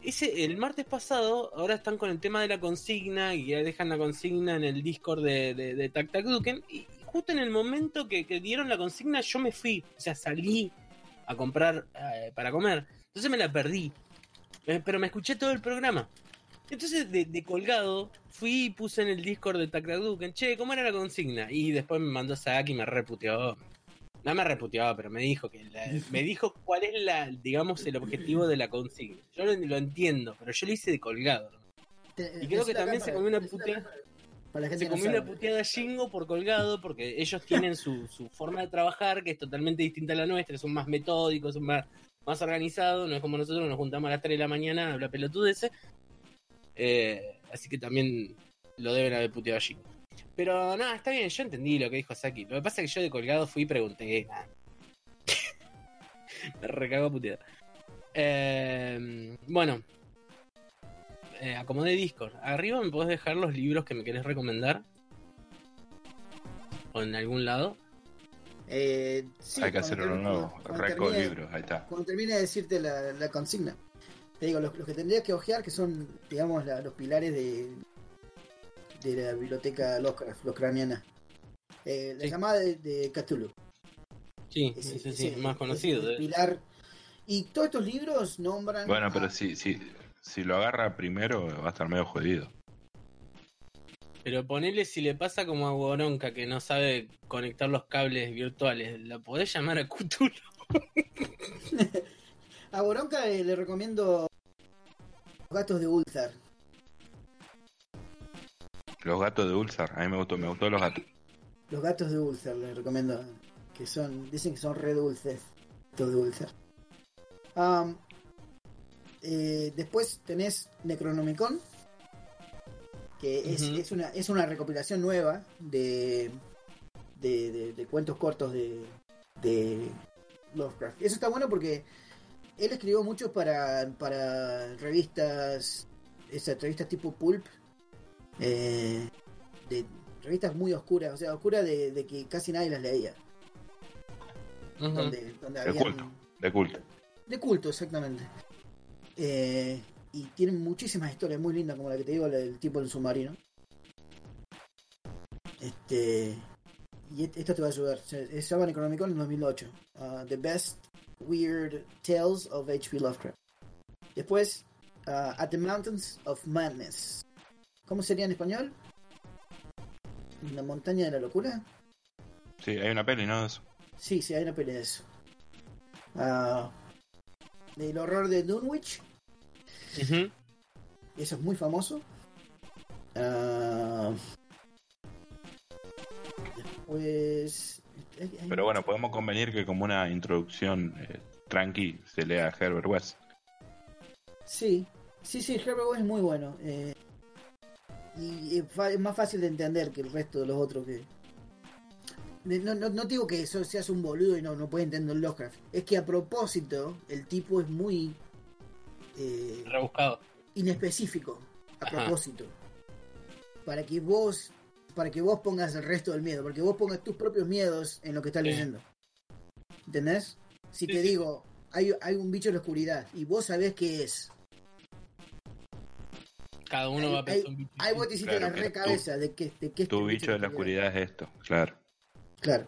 Ese, el martes pasado, ahora están con el tema de la consigna y ya dejan la consigna en el Discord de, de, de Tac Duken. Y justo en el momento que, que dieron la consigna, yo me fui, o sea, salí a comprar eh, para comer. Entonces me la perdí. Eh, pero me escuché todo el programa. Entonces, de, de colgado, fui y puse en el Discord de Tac Tac Duken, che, ¿cómo era la consigna? Y después me mandó Saki y me reputeó. No me reputeó, pero me dijo que la- me dijo cuál es la, digamos, el objetivo de la consigna. Yo lo, lo entiendo, pero yo lo hice de colgado. ¿no? Te- Y creo que también se comió una puteada. Se no comió una puteada Jingo por colgado porque ellos tienen su, su forma de trabajar que es totalmente distinta a la nuestra, son más metódicos, son más, más organizados, no es como nosotros nos juntamos a las 3 de la mañana a hablar pelotudeces. Eh, así que también lo deben haber puteado a Jingo. Pero nada, está bien, yo entendí lo que dijo Saki. Lo que pasa es que yo de colgado fui y pregunté. nada. Me recagó puteada. Eh, bueno, eh, acomodé Discord. Arriba me podés dejar los libros que me querés recomendar. O en algún lado. Eh, sí, Hay que hacer uno nuevo. termine- libros, ahí está. Cuando termine de decirte la, la consigna, te digo, los, los que tendrías que ojear, que son, digamos, la- los pilares de, de la biblioteca Lovecraft, Lovecraftiana. Eh, la Sí. llamada de, de Cthulhu. Sí, Ese- ese sí, ese- más conocido. pilar. Y todos estos libros nombran. Bueno, a- pero si, si, si lo agarra primero, va a estar medio jodido. Pero ponele si le pasa como a Boronca que no sabe conectar los cables virtuales. ¿La podés llamar a Cthulhu? A Boronca eh, le recomiendo Los gatos de Ulthar. Los gatos de Ulsar, a mí me gustó, me gustó los gatos. Los gatos de Ulthar le recomiendo. Que son. Dicen que son re dulces. Gatos de. Am, eh, después tenés Necronomicon. que es, una, es una recopilación nueva de, de, de- de cuentos cortos de, de Lovecraft. Eso está bueno porque él escribió muchos para, para revistas, esas revistas tipo Pulp, eh, de revistas muy oscuras, o sea, oscuras de, de que casi nadie las leía. Ujú. donde, donde De habían- culto. De culto. de culto, exactamente. Eh, y tienen muchísimas historias muy lindas, como la que te digo, del tipo del submarino. Este. Y esto te va a ayudar. Se se llama Necronomicon en 2008. Uh, The Best Weird Tales of H.P. Lovecraft. Después, uh, At the Mountains of Madness. ¿Cómo sería en español? ¿La montaña de la locura? Sí, hay una peli, ¿no? De eso. Sí, sí, hay una pelea de eso. Ah, del horror de Dunwich. Ujú. Eso es muy famoso. Ah, después. Pero bueno, podemos convenir que como una introducción eh, tranqui se lea a Herbert West. Sí, sí, sí, Herbert West es muy bueno. eh, y es, más fácil de entender que el resto de los otros que. No, no, no digo que eso seas un boludo y no, no puedes entender Lovecraft. Es que a propósito, el tipo es muy. eh, Rebuscado. inespecífico a Ajá. propósito para que vos para que vos pongas el resto del miedo para que vos pongas tus propios miedos en lo que estás Sí. leyendo ¿entendés? si Sí, te sí. digo hay, hay un bicho en la oscuridad y vos sabés qué es Cada uno va a pensar un bicho. ahí vos te hiciste Claro, la que re tu- cabeza de que de que este Tu bicho de la oscuridad es esto, claro. claro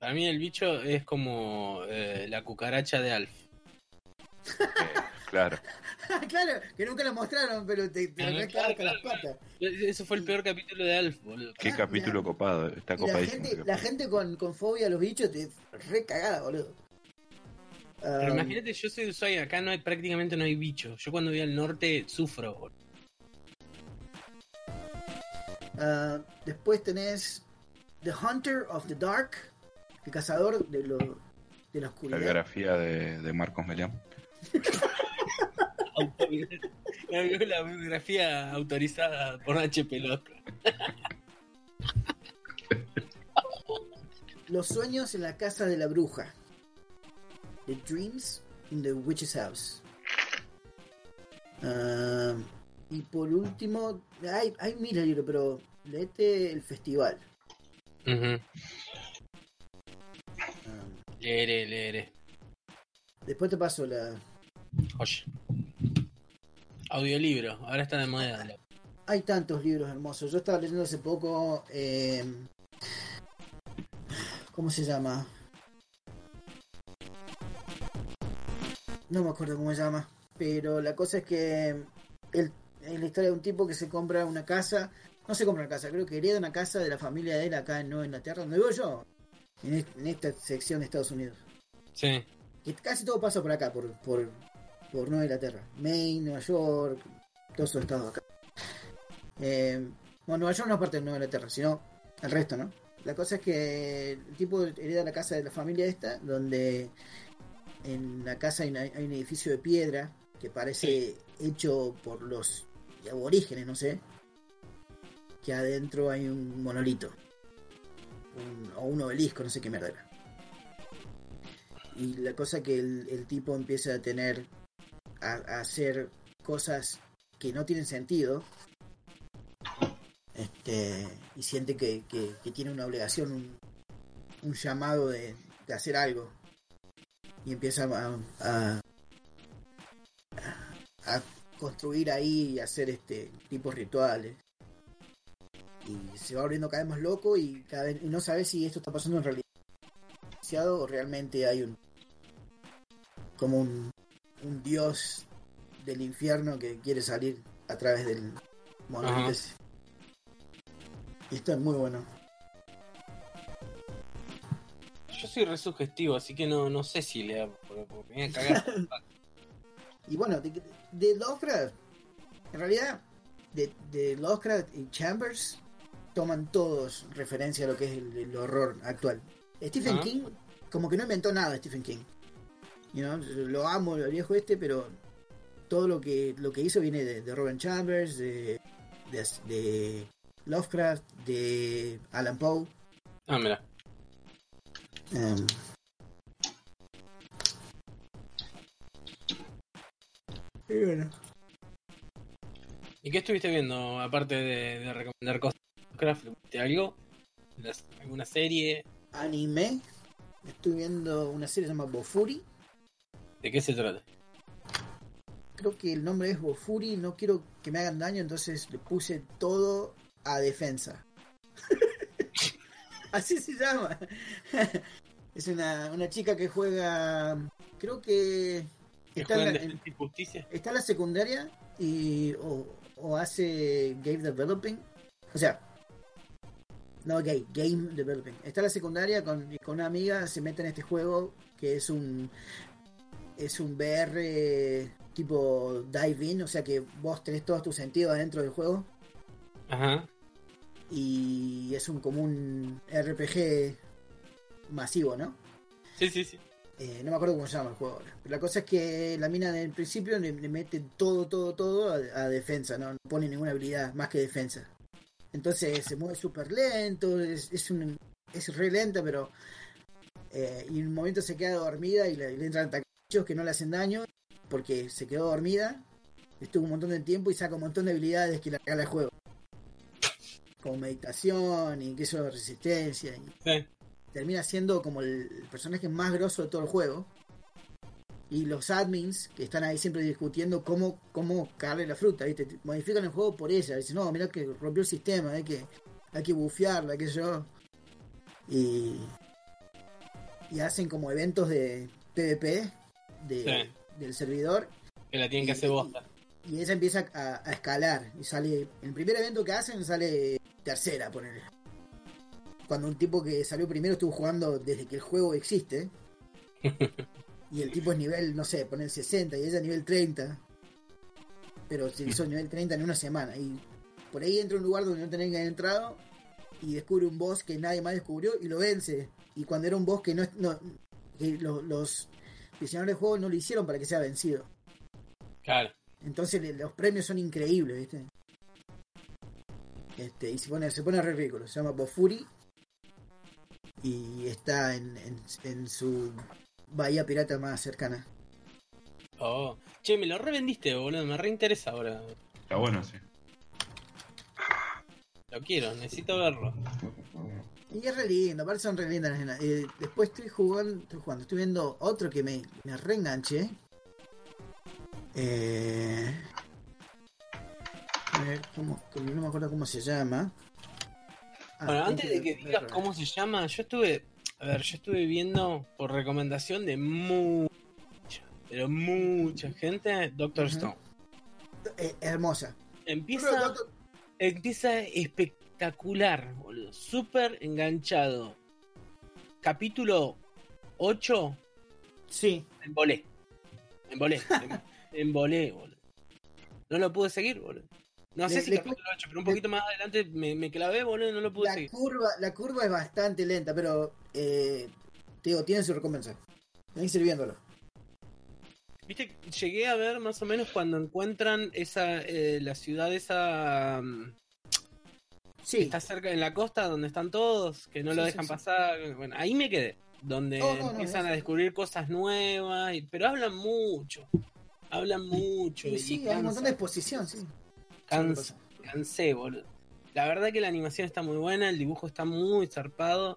Para mí el bicho es como eh, la cucaracha de Alf. Eh, claro. claro que nunca lo mostraron pero te, te Ah, re claro, las claro, patas Ese fue el peor capítulo de Alf, boludo. Qué Ah, capítulo mira. copado. Está y la copadísimo. gente la gente con, con fobia a los bichos te re cagada boludo Pero Um, imagínate, yo soy de Ushuaia, acá no hay, prácticamente no hay bicho. Yo cuando voy al norte sufro. boludo. Ah, después tenés The Hunter of the Dark, el cazador de, lo, de la La oscuridad. biografía de, de Marcos Melián. La bi- la biografía autorizada por HP Lovecraft. Los sueños en la casa de la bruja. The Dreams in the Witch's House. Ah, y por último, hay, hay mil libros, pero leete el festival. Ujú. Ah, Leeré, leeré. después te paso la. Oye. Audiolibro, ahora está de moda. Hay tantos libros hermosos. Yo estaba leyendo hace poco. eh, ¿Cómo se llama? No me acuerdo cómo se llama. Pero la cosa es que él- es la historia de un tipo que se compra una casa. No se compra una casa, creo que hereda una casa de la familia de él acá en Nueva Inglaterra, donde vivo yo. En, est- en esta sección de Estados Unidos. Sí. Que casi todo pasa por acá, por, por, por Nueva Inglaterra. Maine, Nueva York, todos esos estados acá. Eh, bueno, Nueva York no es parte de Nueva Inglaterra, sino el resto, ¿no? La cosa es que el tipo hereda la casa de la familia esta, donde en la casa hay, una- hay un edificio de piedra que parece hecho por los aborígenes, no sé. Que adentro hay un monolito. Un- o un obelisco, no sé qué mierda. Y la cosa que el, tipo empieza a tener, a, hacer cosas que no tienen sentido, este, y siente que, que- tiene una obligación, un, un llamado de, de hacer algo. Y empieza a construir ahí y hacer este tipos rituales. Y se va volviendo cada vez más loco y cada vez y no sabe si esto está pasando en realidad o realmente hay un como un, un dios del infierno que quiere salir a través del monolito ese. Y esto es muy bueno. Yo soy re sugestivo, así que no, no sé si le porque, porque me voy a cagar. Y bueno, de, de Lovecraft, en realidad, de, de Lovecraft y Chambers toman todos referencia a lo que es el, el horror actual. Stephen Ah. King, como que no inventó nada Stephen King. You know, Lo amo, el viejo este, pero todo lo que lo que hizo viene de, de Robin Chambers, de, de, de Lovecraft, de Alan Poe. Ah, mira. em, y bueno, ¿Y qué estuviste viendo aparte de, de recomendar cosas? ¿Viste algo? ¿Las- ¿Alguna serie? anime. Estoy viendo una serie que se llama Bofuri. ¿De qué se trata? Creo que el nombre es Bofuri. No quiero que me hagan daño, entonces le puse todo a defensa. Así se llama. es una, una chica que juega. Creo ¿Que está la, en- está la secundaria y o, o hace game developing. O sea, no gay, game developing. Está la secundaria con, con una amiga, se mete en este juego que es un es un VR tipo dive in, o sea que vos tenés todos tus sentidos adentro del juego Ajá. y es un como un RPG masivo, ¿no? Sí, sí, sí. Eh, no me acuerdo cómo se llama el juego ahora. La cosa es que la mina en el principio le, mete todo, todo, todo a, defensa, ¿no? Pone ninguna habilidad más que defensa. Entonces se mueve súper lento, es, es, un, es re lenta, pero... eh, y en un momento se queda dormida y le, le entran tacachos que no le hacen daño porque se quedó dormida. Estuvo un montón de tiempo y saca un montón de habilidades que le regala el juego. Como meditación y que eso resistencia. Sí. Termina siendo como el personaje más grosso de todo el juego. Y los admins que están ahí siempre discutiendo cómo, cómo la fruta, ¿viste? Modifican el juego por ella. Dicen, no, mira que rompió el sistema, hay que, hay que bufearla, qué sé yo. Y, y hacen como eventos de PvP de, Sí. del servidor. Que la tienen que Y- hacer bosta. Y ella empieza a, a escalar. Y sale. En el primer evento que hacen sale tercera, ponele. Cuando un tipo que salió primero estuvo jugando desde que el juego existe. y el tipo es nivel, no sé, poner 60 y ella nivel 30. Pero se hizo nivel 30 en una semana. Y por ahí entra a un lugar donde no tenía que haber entrado. Y descubre un boss que nadie más descubrió y lo vence. Y cuando era un boss que no, no que lo- los diseñadores de juego no lo hicieron para que sea vencido. Claro. Entonces los premios son increíbles, ¿viste? Este, y se pone, se pone re ridículo. Se llama Bofuri. Y está en, en, en su bahía pirata más cercana. Oh. Che, me lo revendiste, boludo. Me reinteresa ahora. Está bueno, sí. Lo quiero, necesito verlo. Y es re lindo, aparte son re lindas las nenas. Eh, después estoy jugando, estoy jugando, estoy viendo otro que me, me reenganché. Eh, a ver, ¿cómo? no me acuerdo cómo se llama. Ah, Bueno, antes de que digas cómo se llama, yo estuve. A ver, yo estuve viendo por recomendación de mucha, pero mucha gente, Doctor. Stone. Eh, hermosa. Empieza, empieza espectacular, boludo. Súper enganchado. Capítulo 8, Sí, embolé. Embolé. em- embolé, boludo. No lo pude seguir, boludo. No sé Le- si le- capítulo 8, pero un poquito más adelante me, me clavé, boludo, no lo pude la seguir. curva, la curva es bastante lenta, pero eh, te digo, tiene su recompensa. Ven sirviéndolo. Viste, llegué a ver más o menos cuando encuentran esa eh, la ciudad esa mm, Sí, está cerca en la costa donde están todos, que no Sí, lo dejan sí. pasar. Bueno, ahí me quedé, donde No, no, no, empiezan a descubrir cosas nuevas, y- pero hablan mucho, hablan mucho sí, y hay un montón de exposición, sí. Cansa, cansé, boludo. La verdad que la animación está muy buena, el dibujo está muy zarpado,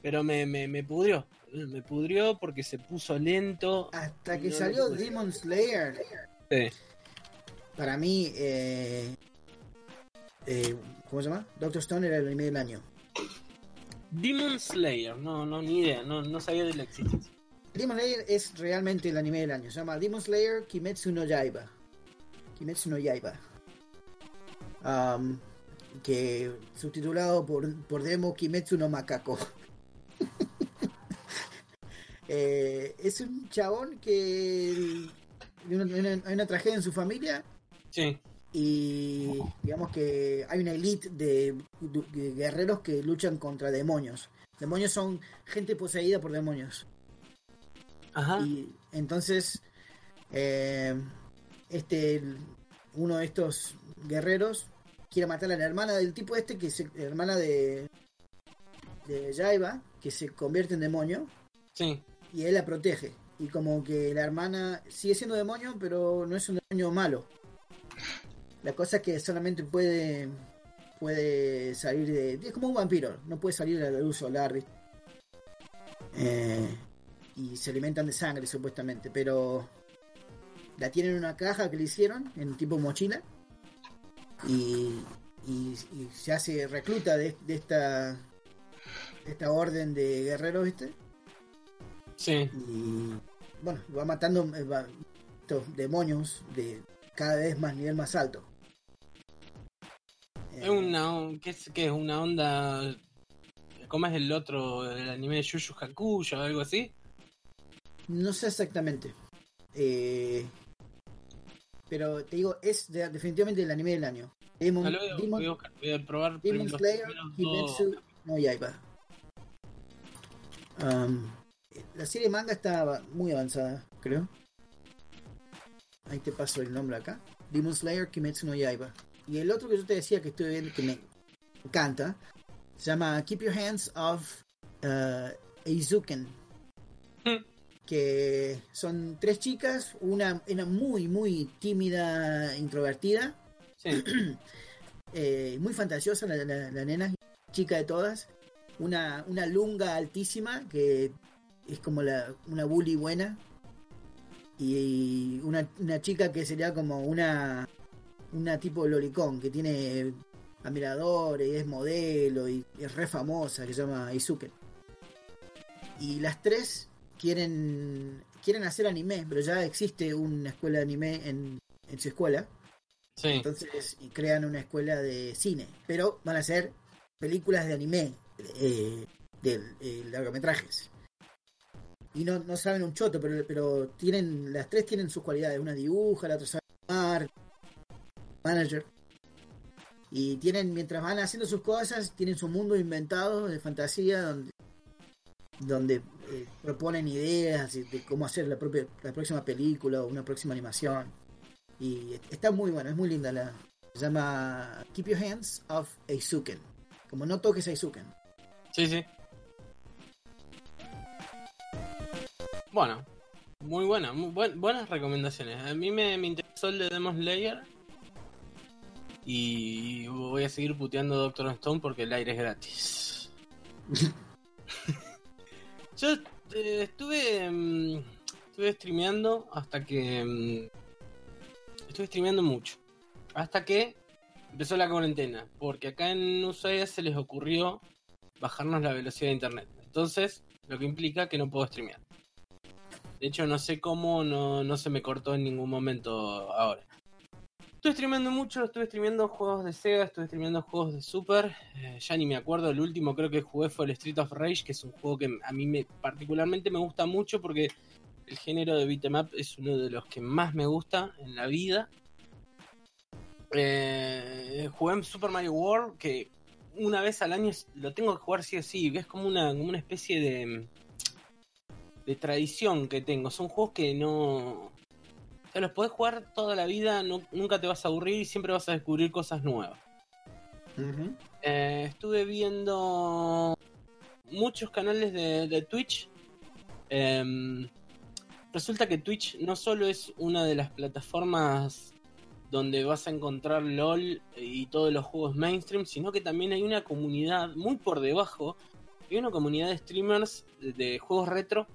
pero me, me, me pudrió, me pudrió porque se puso lento. Hasta que No, salió. Demon Slayer, Sí. para mí, eh, eh, ¿cómo se llama? Doctor Stone era el anime del año. Demon Slayer, no, no, ni idea, no, no sabía de la existencia. Demon Slayer es realmente el anime del año. Se llama Demon Slayer Kimetsu no Yaiba. Kimetsu no Yaiba. Am, que subtitulado por, por demo Kimetsu no Macaco. Eh, es un chabón que hay una, tragedia en su familia Sí, y digamos que hay una elite de, de guerreros que luchan contra demonios. Demonios son gente poseída por demonios. ajá, Y entonces, eh, este, uno de estos guerreros quiere matar a la hermana del tipo este, que es la hermana de, de Jaiba, que se convierte en demonio, Sí. y él la protege. Y como que la hermana sigue siendo demonio, pero no es un demonio malo. La cosa es que solamente puede puede salir de... Es como un vampiro, no puede salir a la luz solar. Eh, y se alimentan de sangre supuestamente, pero la tienen en una caja que le hicieron, en tipo mochila, y, y- y se hace recluta de, de esta de esta orden de guerreros, ¿viste? Sí. y bueno, va matando eh, va- estos demonios de cada vez más nivel más alto. Eh, Es una, ¿qué es, qué es una onda? ¿Cómo es el otro, el anime de Yu Yu Hakusho o algo así? No sé exactamente. Eh, pero te digo, es de- definitivamente el anime del año. Demon, voy, a, Demon- voy a buscar, voy a probar Demon Slayer, Kimetsu no Yaiba. Um, la serie manga está muy avanzada, creo. Ahí te paso el nombre acá. Demon Slayer, Kimetsu no Yaiba. Y el otro que yo te decía que estoy viendo que me encanta se llama Keep Your Hands Off uh, Eizuken. Que son tres chicas, una, una muy, muy tímida, introvertida, Sí. eh, muy fantasiosa la, la- la nena, chica de todas. Una, una lunga altísima que es como la, una bully buena. Y una, una chica que sería como una, una tipo lolicón que tiene admiradores y es modelo y es re famosa que se llama Izuken. Y las tres quieren quieren hacer anime, pero ya existe una escuela de anime en, en su escuela. Sí. Entonces y crean una escuela de cine, pero van a hacer películas de anime, eh, de eh, largometrajes. Y no, no saben un choto, pero, pero tienen las tres tienen sus cualidades. Una dibuja, la otra sabe animar, manager. Y tienen, mientras van haciendo sus cosas, tienen su mundo inventado de fantasía donde, donde eh, proponen ideas de cómo hacer la, propia, la próxima película o una próxima animación. Y está muy buena, es muy linda la. Se llama Keep Your Hands Off Eizuken. Como no toques a Eizuken. Sí, sí. Bueno, muy buena, muy buen- buenas recomendaciones. A mí me, me interesó el de Demon Slayer. Y voy a seguir puteando Doctor Stone porque el aire es gratis. Yo eh, estuve mm, estuve streameando hasta que mm, estuve streameando mucho. Hasta que empezó la cuarentena, porque acá en Ushuaia se les ocurrió bajarnos la velocidad de internet. Entonces, lo que implica que no puedo streamear. De hecho, no sé cómo no, no se me cortó en ningún momento ahora. Estuve streameando mucho, estuve streameando juegos de Sega, estuve streameando juegos de Super. eh, ya ni me acuerdo, el último creo que jugué fue el Street of Rage, que es un juego que a mí me, particularmente me gusta mucho porque el género de beat'em up es uno de los que más me gusta en la vida. Eh, jugué en Super Mario World, que una vez al año es- lo tengo que jugar sí o sí. Es como una, como una especie de, de tradición que tengo. Son juegos que no. Sea, los podés jugar toda la vida, no- nunca te vas a aburrir y siempre vas a descubrir cosas nuevas. Eh, estuve viendo muchos canales de, de Twitch. Em, resulta que Twitch no solo es una de las plataformas donde vas a encontrar LOL y todos los juegos mainstream, sino que también hay una comunidad muy por debajo, hay una comunidad de streamers de juegos retro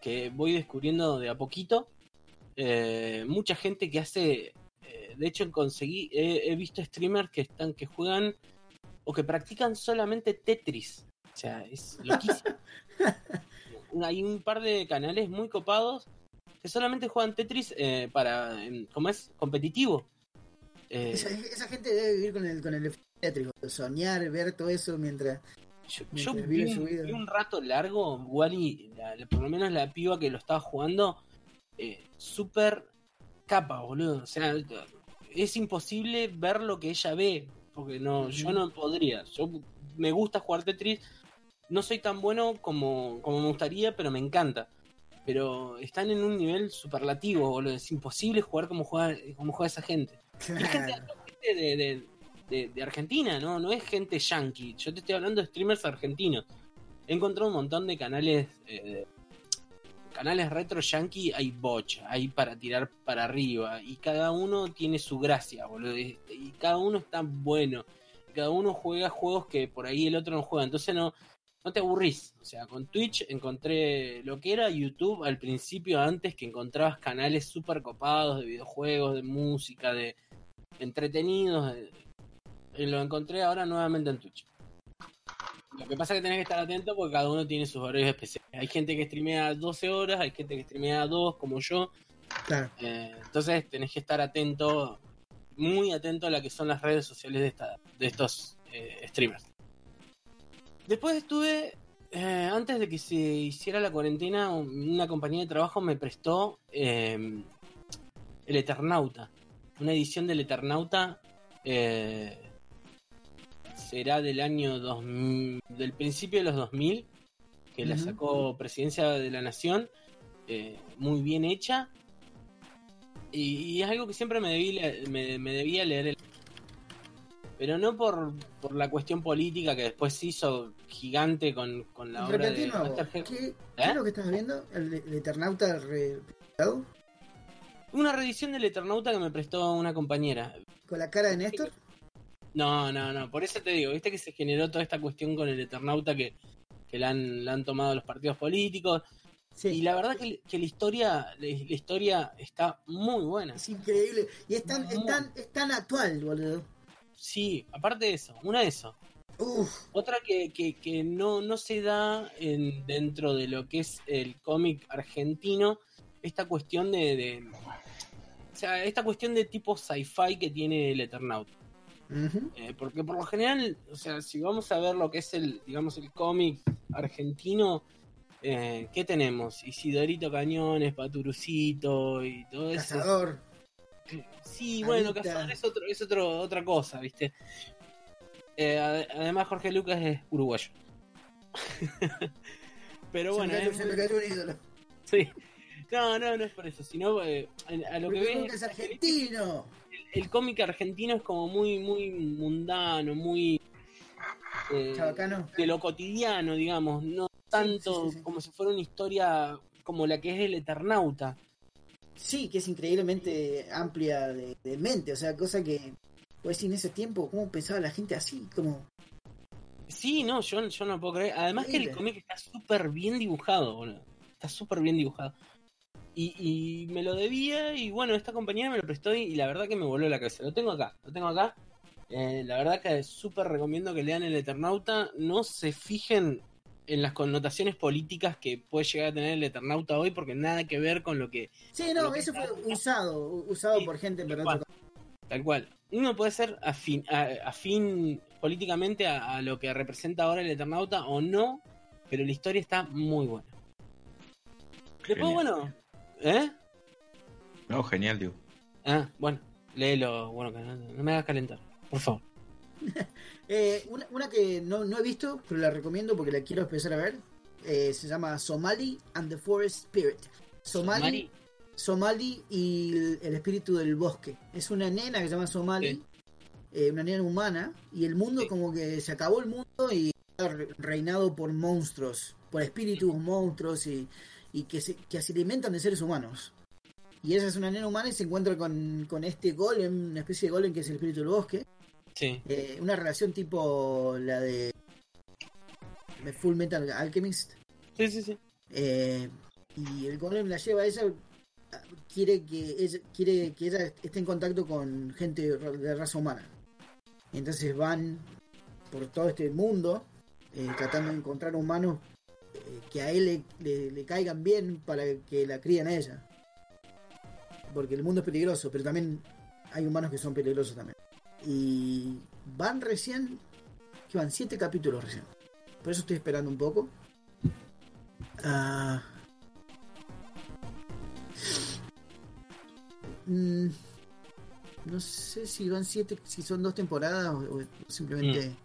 que voy descubriendo de a poquito. Eh, mucha gente que hace, eh, de hecho conseguí, he, he visto streamers que están, que juegan o que practican solamente Tetris. O sea, es loquísimo. Hay un par de canales muy copados que solamente juegan Tetris eh, para, em, ¿cómo es? Competitivo. Eh, Esa, esa gente debe vivir con el, con el tétrico, soñar, ver todo eso mientras. yo mientras yo vive vi, su vida. vi un rato largo, Wally, la- la- por lo menos la piba que lo estaba jugando, eh, súper capa, boludo. O sea, es imposible ver lo que ella ve, porque no, yo no podría. Yo me gusta jugar Tetris, no soy tan bueno como, como me gustaría, pero me encanta. Pero están en un nivel superlativo, boludo. Es imposible jugar como juega, como juega esa gente. Y gente, Claro. gente de, de- de, de Argentina, ¿no? No es gente yankee. Yo te estoy hablando de streamers argentinos. He encontrado un montón de canales. eh, canales retro yankee hay bocha, hay para tirar para arriba. Y cada uno tiene su gracia, boludo. Y, cada uno está bueno. Cada uno juega juegos que por ahí el otro no juega. Entonces no, no te aburrís. O sea, con Twitch encontré lo que era YouTube al principio, antes que encontrabas canales súper copados de videojuegos, de música, de entretenidos. y lo encontré ahora nuevamente en Twitch. Lo que pasa es que tenés que estar atento porque cada uno tiene sus horarios especiales. Hay gente que streamea 12 horas, hay gente que streamea 2, como yo. Claro. Eh, entonces tenés que estar atento, muy atento a lo que son las redes sociales de, esta, de estos eh, streamers. Después estuve, eh, antes de que se hiciera la cuarentena, una compañía de trabajo me prestó eh, el Eternauta, una edición del Eternauta. Será del año 2000, del principio de los 2000, que la Ujú. sacó Presidencia de la Nación, eh, muy bien hecha. Y, y es algo que siempre me, debí me, me debía leer. el- Pero no por, por la cuestión política que después se hizo gigante con, con la obra de nuevo. ¿Qué, qué ¿Eh? es lo que estás viendo? ¿El, el Eternauta re- Una reedición del Eternauta que me prestó una compañera. ¿Con la cara de Néstor? No, no, no, por eso te digo, viste que se generó toda esta cuestión con el Eternauta que, que la, han, la han tomado los partidos políticos. Sí. Y la verdad que, que la historia la, la historia está muy buena. Es increíble. Y es tan, es tan, es tan actual, boludo. Sí, aparte de eso, una de eso. Uf. Otra que, que, que no, no se da en, dentro de lo que es el cómic argentino, esta cuestión de, de- O sea, esta cuestión de tipo sci-fi que tiene el Eternauta. Eh, porque por lo general, o sea, si vamos a ver lo que es el, digamos, el cómic argentino, eh, ¿qué tenemos? Isidorito Cañones, Paturucito y todo eso. Cazador. Sí, bueno. Cazador es, otro, es otro, otra cosa, ¿viste? Eh, ade- además, Jorge Lucas es uruguayo. Pero bueno, se, me es cayó, se me muy- cayó un ídolo. sí. No, no, no es por eso, sino eh, a lo que Porque ves nunca es argentino. El cómic argentino es como muy, muy mundano, muy eh, de lo cotidiano, digamos, no tanto sí, sí, sí. como si fuera una historia como la que es el Eternauta. Sí, que es increíblemente amplia de, de mente. O sea, cosa que. Pues en ese tiempo, ¿cómo pensaba la gente así? Como. Sí, no, yo, yo no puedo creer. Además que el cómic está súper bien dibujado, boludo. Está súper bien dibujado. Y, y me lo debía y bueno, esta compañera me lo prestó y, y la verdad que me voló la cabeza. Lo tengo acá, lo tengo acá. Eh, la verdad que súper recomiendo que lean el Eternauta. No se fijen en las connotaciones políticas que puede llegar a tener el Eternauta hoy porque nada que ver con lo que... Sí, no, eso fue usado. Usado Sí, por gente, pero tal cual. Uno puede ser afín, a- afín políticamente a, a lo que representa ahora el Eternauta o no, pero la historia está muy buena. Después, Genial. bueno, ¿eh? No, genial, digo. Ah, bueno, léelo, bueno, que no, no me hagas calentar, por favor. Eh, una, una que no, no he visto, pero la recomiendo porque la quiero empezar a ver. eh, se llama Somali and the Forest Spirit. Somali, Somali y el, el espíritu del bosque. Es una nena que se llama Somali, Sí. eh, una nena humana, y el mundo Sí. como que se acabó el mundo y está reinado por monstruos, por espíritus monstruos y, y que, se, que se alimentan de seres humanos. Y ella es una nena humana y se encuentra con, con este golem, una especie de golem que es el espíritu del bosque. sí, Eh, una relación tipo la de, Full Metal Alchemist. sí, sí, sí. Eh, y el golem la lleva a ella, quiere que ella, quiere que ella esté en contacto con gente de raza humana. Entonces van por todo este mundo eh, tratando de encontrar humanos que a él le, le- le caigan bien para que la críen a ella. Porque el mundo es peligroso, pero también hay humanos que son peligrosos también. Y van recién, que van siete capítulos recién. Por eso estoy esperando un poco. Ah. Mm, no sé si van siete, si son dos temporadas o, o simplemente.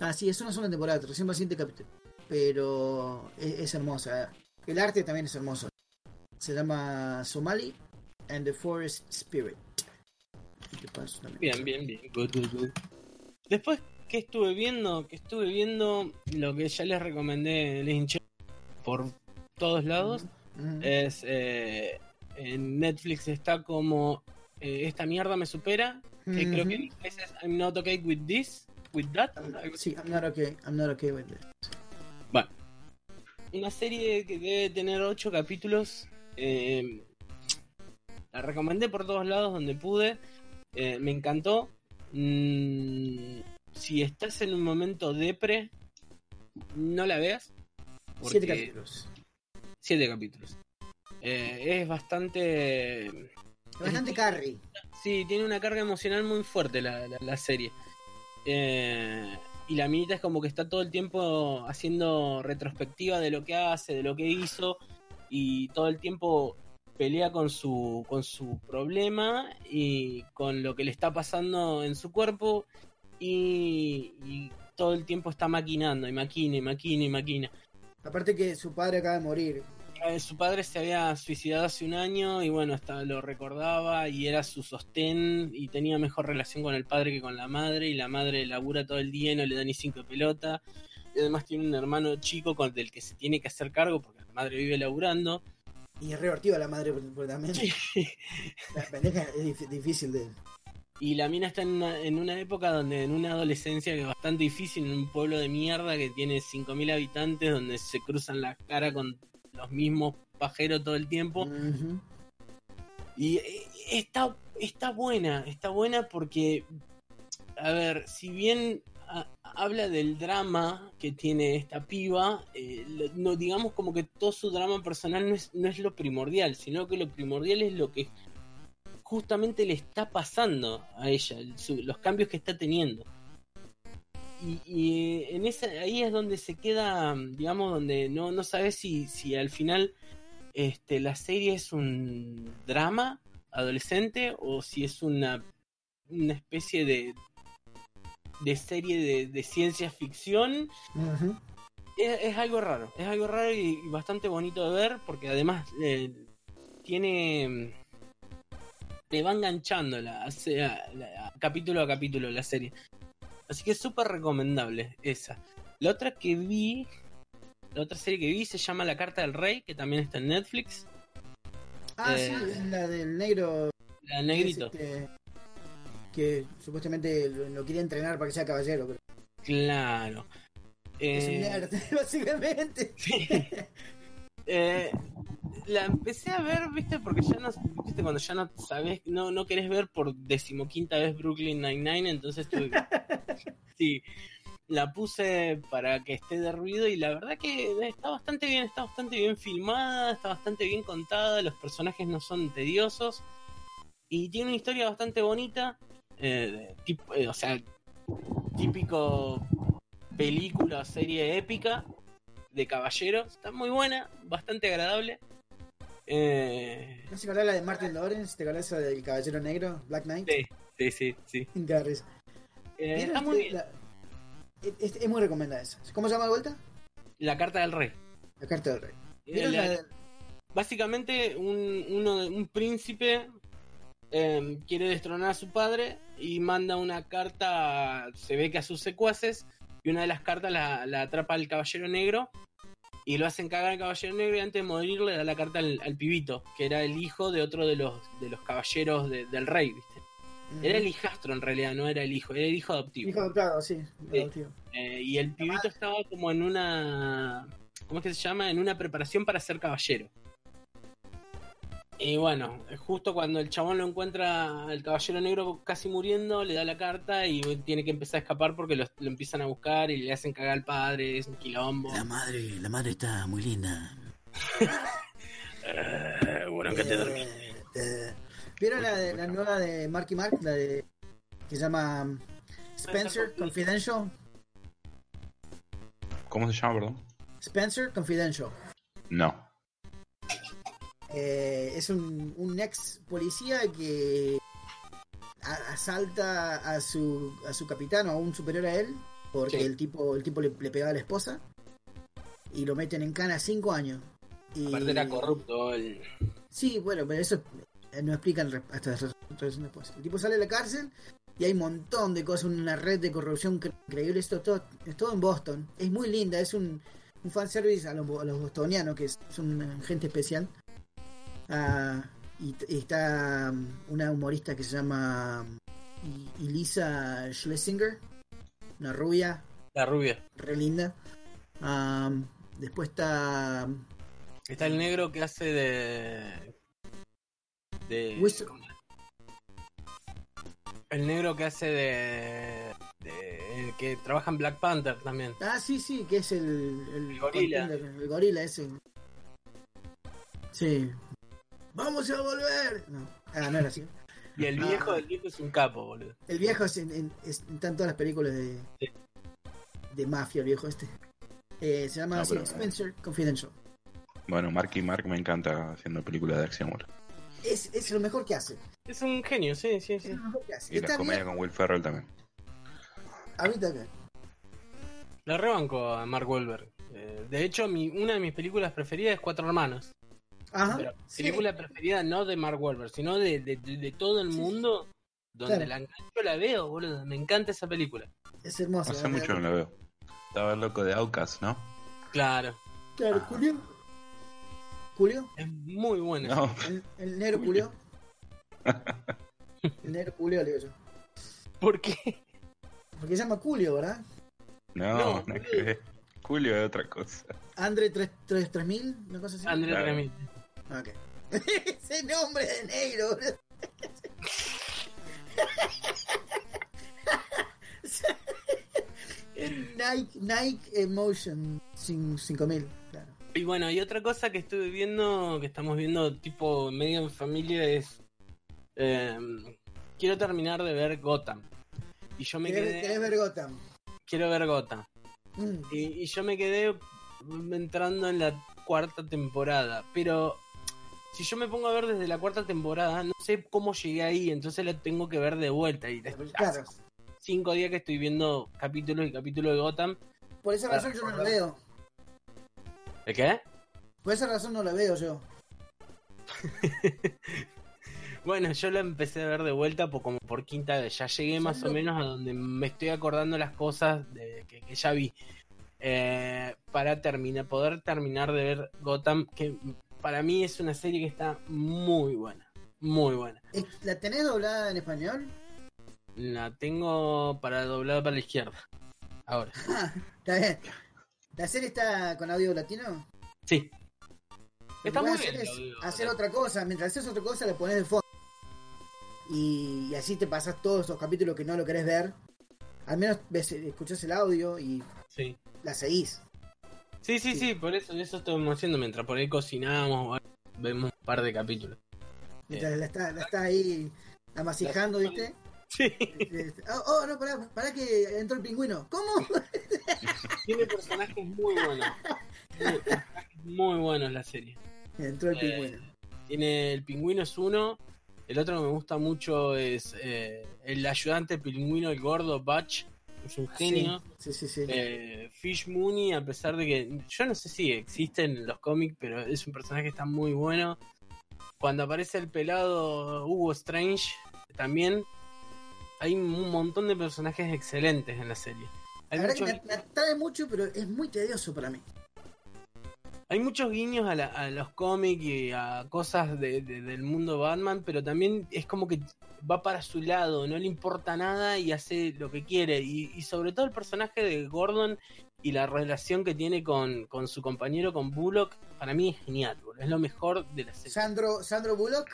Ah, sí, es una temporada, recién van siete capítulos. Pero es, es hermosa. El arte también es hermoso. Se llama Somali and the Forest Spirit. que. Bien, bien, bien. Good, good, good. Después, ¿qué estuve viendo? Que estuve viendo lo que ya les recomendé Legend Check por todos lados. Ujú. Es eh, en Netflix está como eh, esta mierda me supera. Que creo que en Ujú. inglés es I'm not okay with this, with that. Sí, I'm not okay. I'm not okay with this. Bueno, una serie que debe tener ocho capítulos. eh, la recomendé por todos lados donde pude. eh, me encantó. Mm, si estás en un momento depre, no la veas. Siete capítulos. Siete capítulos. Eh, es bastante. Bastante carry. Sí, tiene una carga emocional muy fuerte la, la- la serie. Eh, y la minita es como que está todo el tiempo haciendo retrospectiva de lo que hace, de lo que hizo, y todo el tiempo pelea con su, con su problema y con lo que le está pasando en su cuerpo, y, y todo el tiempo está maquinando, y maquina, y maquina, y maquina. Aparte que su padre acaba de morir. Eh, su padre se había suicidado hace un año y bueno, hasta lo recordaba y era su sostén y tenía mejor relación con el padre que con la madre y la madre labura todo el día y no le da ni cinco pelota. Y además tiene un hermano chico con del que se tiene que hacer cargo porque la madre vive laburando. Y es revertida la madre, porque también. La pendeja es dif- difícil de. Y la mina está en una, en una época donde en una adolescencia que es bastante difícil, en un pueblo de mierda que tiene 5.000 habitantes, donde se cruzan la cara con los mismos pajeros todo el tiempo. Y eh, está, está buena, está buena porque, a ver, si bien a- habla del drama que tiene esta piba, eh, no digamos como que todo su drama personal no es, no es lo primordial, sino que lo primordial es lo que justamente le está pasando a ella, el- su- los cambios que está teniendo. Y, y en esa, ahí es donde se queda, digamos, donde no, no sabes si, si al final este, la serie es un drama adolescente o si es una, una especie de, de serie de, de ciencia ficción. Es, es algo raro, es algo raro y, y bastante bonito de ver porque además eh, tiene... Te va enganchando la, la- capítulo a capítulo la serie. Así que es súper recomendable esa. La otra que vi, la otra serie que vi se llama La Carta del Rey, que también está en Netflix. Ah, Eh, sí, es la del negro. La negrito. ese Que, que supuestamente lo, lo quería entrenar para que sea caballero. Pero Claro. es un Eh, nerd, básicamente. sí. Eh, la empecé a ver, viste, porque ya no, viste, cuando ya no sabes, no, no querés ver por decimoquinta vez Brooklyn Nine-Nine, entonces tuve sí, la puse para que esté de ruido y la verdad que está bastante bien, está bastante bien filmada, está bastante bien contada, los personajes no son tediosos y tiene una historia bastante bonita, eh, tipo- eh, o sea, típico película o serie épica de caballeros. Está muy buena, bastante agradable. Eh, ¿No se la de Martin Lawrence? ¿Te acuerdas esa del caballero negro? Black Knight. sí, sí, sí, sí. Eh, ¿Vieron está muy bien. la- es, es muy recomendada esa. ¿Cómo se llama de vuelta? La carta del rey. La carta del rey. Eh, ¿Vieron la- la de- básicamente un, uno un príncipe eh, quiere destronar a su padre y manda una carta, se ve que a sus secuaces, y una de las cartas la, la atrapa al caballero negro y lo hacen cagar al caballero negro y antes de morir le da la carta al, al pibito, que era el hijo de otro de los, de los caballeros de- del rey, ¿viste? Era el hijastro en realidad, no era el hijo, era el hijo adoptivo. Hijo adoptado, sí. Sí. adoptivo. Eh, y el pibito estaba como en una. ¿Cómo es que se llama? En una preparación para ser caballero. Y bueno, justo cuando el chabón lo encuentra al caballero negro casi muriendo, le da la carta y tiene que empezar a escapar porque lo, lo empiezan a buscar y le hacen cagar al padre, es un quilombo. La madre, la madre está muy linda. Eh, bueno, que te dormí. ¿Vieron la, de- la nueva de Marky Mark? La de. que se llama um, Spencer Confidential. ¿Cómo se llama, perdón? Spencer Confidential. No. Eh, es un, un ex policía que asalta a su, a su capitán o a un superior a él porque Sí. el tipo el tipo le, le pegaba a la esposa y lo meten en cana cinco años. Y, Aparte era corrupto. el- Sí, bueno, pero eso no explican hasta después. El tipo sale de la cárcel y hay un montón de cosas, una red de corrupción cre- increíble. Esto todo, es todo en Boston. Es muy linda, es un, un fanservice a los, bo- a los bostonianos, que es- son gente especial. Ah, y, está um, una humorista que se llama um, Elisa Schlesinger, una rubia, La rubia. re linda. Am, después está um, Está el negro que hace de. De. El negro que hace de. de el que trabaja en Black Panther también. Ah, sí, sí, que es el. El, El gorila. El gorila ese. Sí. ¡Vamos a volver! No. Ah, no era así. Y el Ah. viejo, el viejo es un capo, boludo. El viejo es en, en, es- está en todas las películas de. Sí. de mafia, el viejo este. Eh, se llama No, así, pero- Spencer Confidential. Bueno, Marky Mark me encanta haciendo películas de acción, boludo. Es, es lo mejor que hace. Es un genio, sí, sí, Es sí. lo mejor que hace. Y las comedias bien. con Will Ferrell también. A mí también. La rebanco a Mark Wahlberg. Eh, de hecho, mi, una de mis películas preferidas es Cuatro Hermanos. Ajá. Pero sí. película preferida no de Mark Wahlberg, sino de, de, de- de todo el Sí, mundo. Donde Claro. la engancho la veo, boludo. Me encanta esa película. Es hermoso. Hace mucho no la veo. Estaba el loco de Outcast, ¿no? Claro. Claro, Ah. Julio. Es muy buena. No, El, el negro Julio. El negro Julio, le digo yo. ¿Por qué? Porque se llama Julio, ¿verdad? no, No, nada que ver. Julio es otra cosa. Andre 3, 3, 3000, una cosa así. André Claro. Tremil. Ok. Ese nombre de negro. boludo. Nike, Nike Emotion 5000, claro. Y bueno, y otra cosa que estuve viendo, que estamos viendo tipo medio en familia, es. eh, quiero terminar de ver Gotham. Y yo me ¿Querés, quedé. querés ver Gotham? Quiero ver Gotham. Mm, Y, y yo me quedé entrando en la cuarta temporada. Pero si yo me pongo a ver desde la cuarta temporada, no sé cómo llegué ahí, entonces la tengo que ver de vuelta. Y claro. cinco días que estoy viendo capítulos y capítulos de Gotham. Por esa razón yo no la veo. ¿De qué? Por esa razón no la veo yo. Bueno, yo la empecé a ver de vuelta por, como por quinta vez. Ya llegué más o menos a donde me estoy acordando las cosas de, que, que ya vi. Eh, para terminar, poder terminar de ver Gotham, que para mí es una serie que está muy buena. Muy buena. ¿La tenés doblada en español? La tengo para doblada para la izquierda. Ahora. Está bien. ¿La serie está con audio latino? Sí. Está muy puedes bien. hacer es hacer otra cosa. Mientras haces otra cosa, le pones de fondo. Y, y así te pasas todos esos capítulos que no lo querés ver. Al menos ves, escuchás el audio y Sí. la seguís. Sí, sí, sí, por eso, eso estamos haciendo. Mientras por ahí cocinamos, vemos un par de capítulos. Mientras la está, la está ahí amasijando, La- ¿viste? Sí. Este, Oh, oh, no, pará, pará que entró el pingüino. ¿Cómo? Tiene personajes muy buenos. Tiene personajes muy buenos la serie. entró el Eh, pingüino. Tiene el pingüino es uno. El otro que me gusta mucho es eh, el ayudante pingüino, el gordo Batch. Es un genio. Sí, sí, sí. Eh, Fish Mooney, a pesar de que yo no sé si existen en los cómics, pero es un personaje que está muy bueno. Cuando aparece el pelado Hugo Strange, también hay un montón de personajes excelentes en la serie. Hay la verdad que me, me atrae mucho, pero es muy tedioso para mí. hay muchos guiños a, la- a los cómics y a cosas de- de- del mundo Batman, pero también es como que va para su lado, no le importa nada y hace lo que quiere. Y, y sobre todo el personaje de Gordon y la relación que tiene con, con su compañero, con Bullock, para mí es genial, es lo mejor de la serie. Sandro, Sandro Bullock.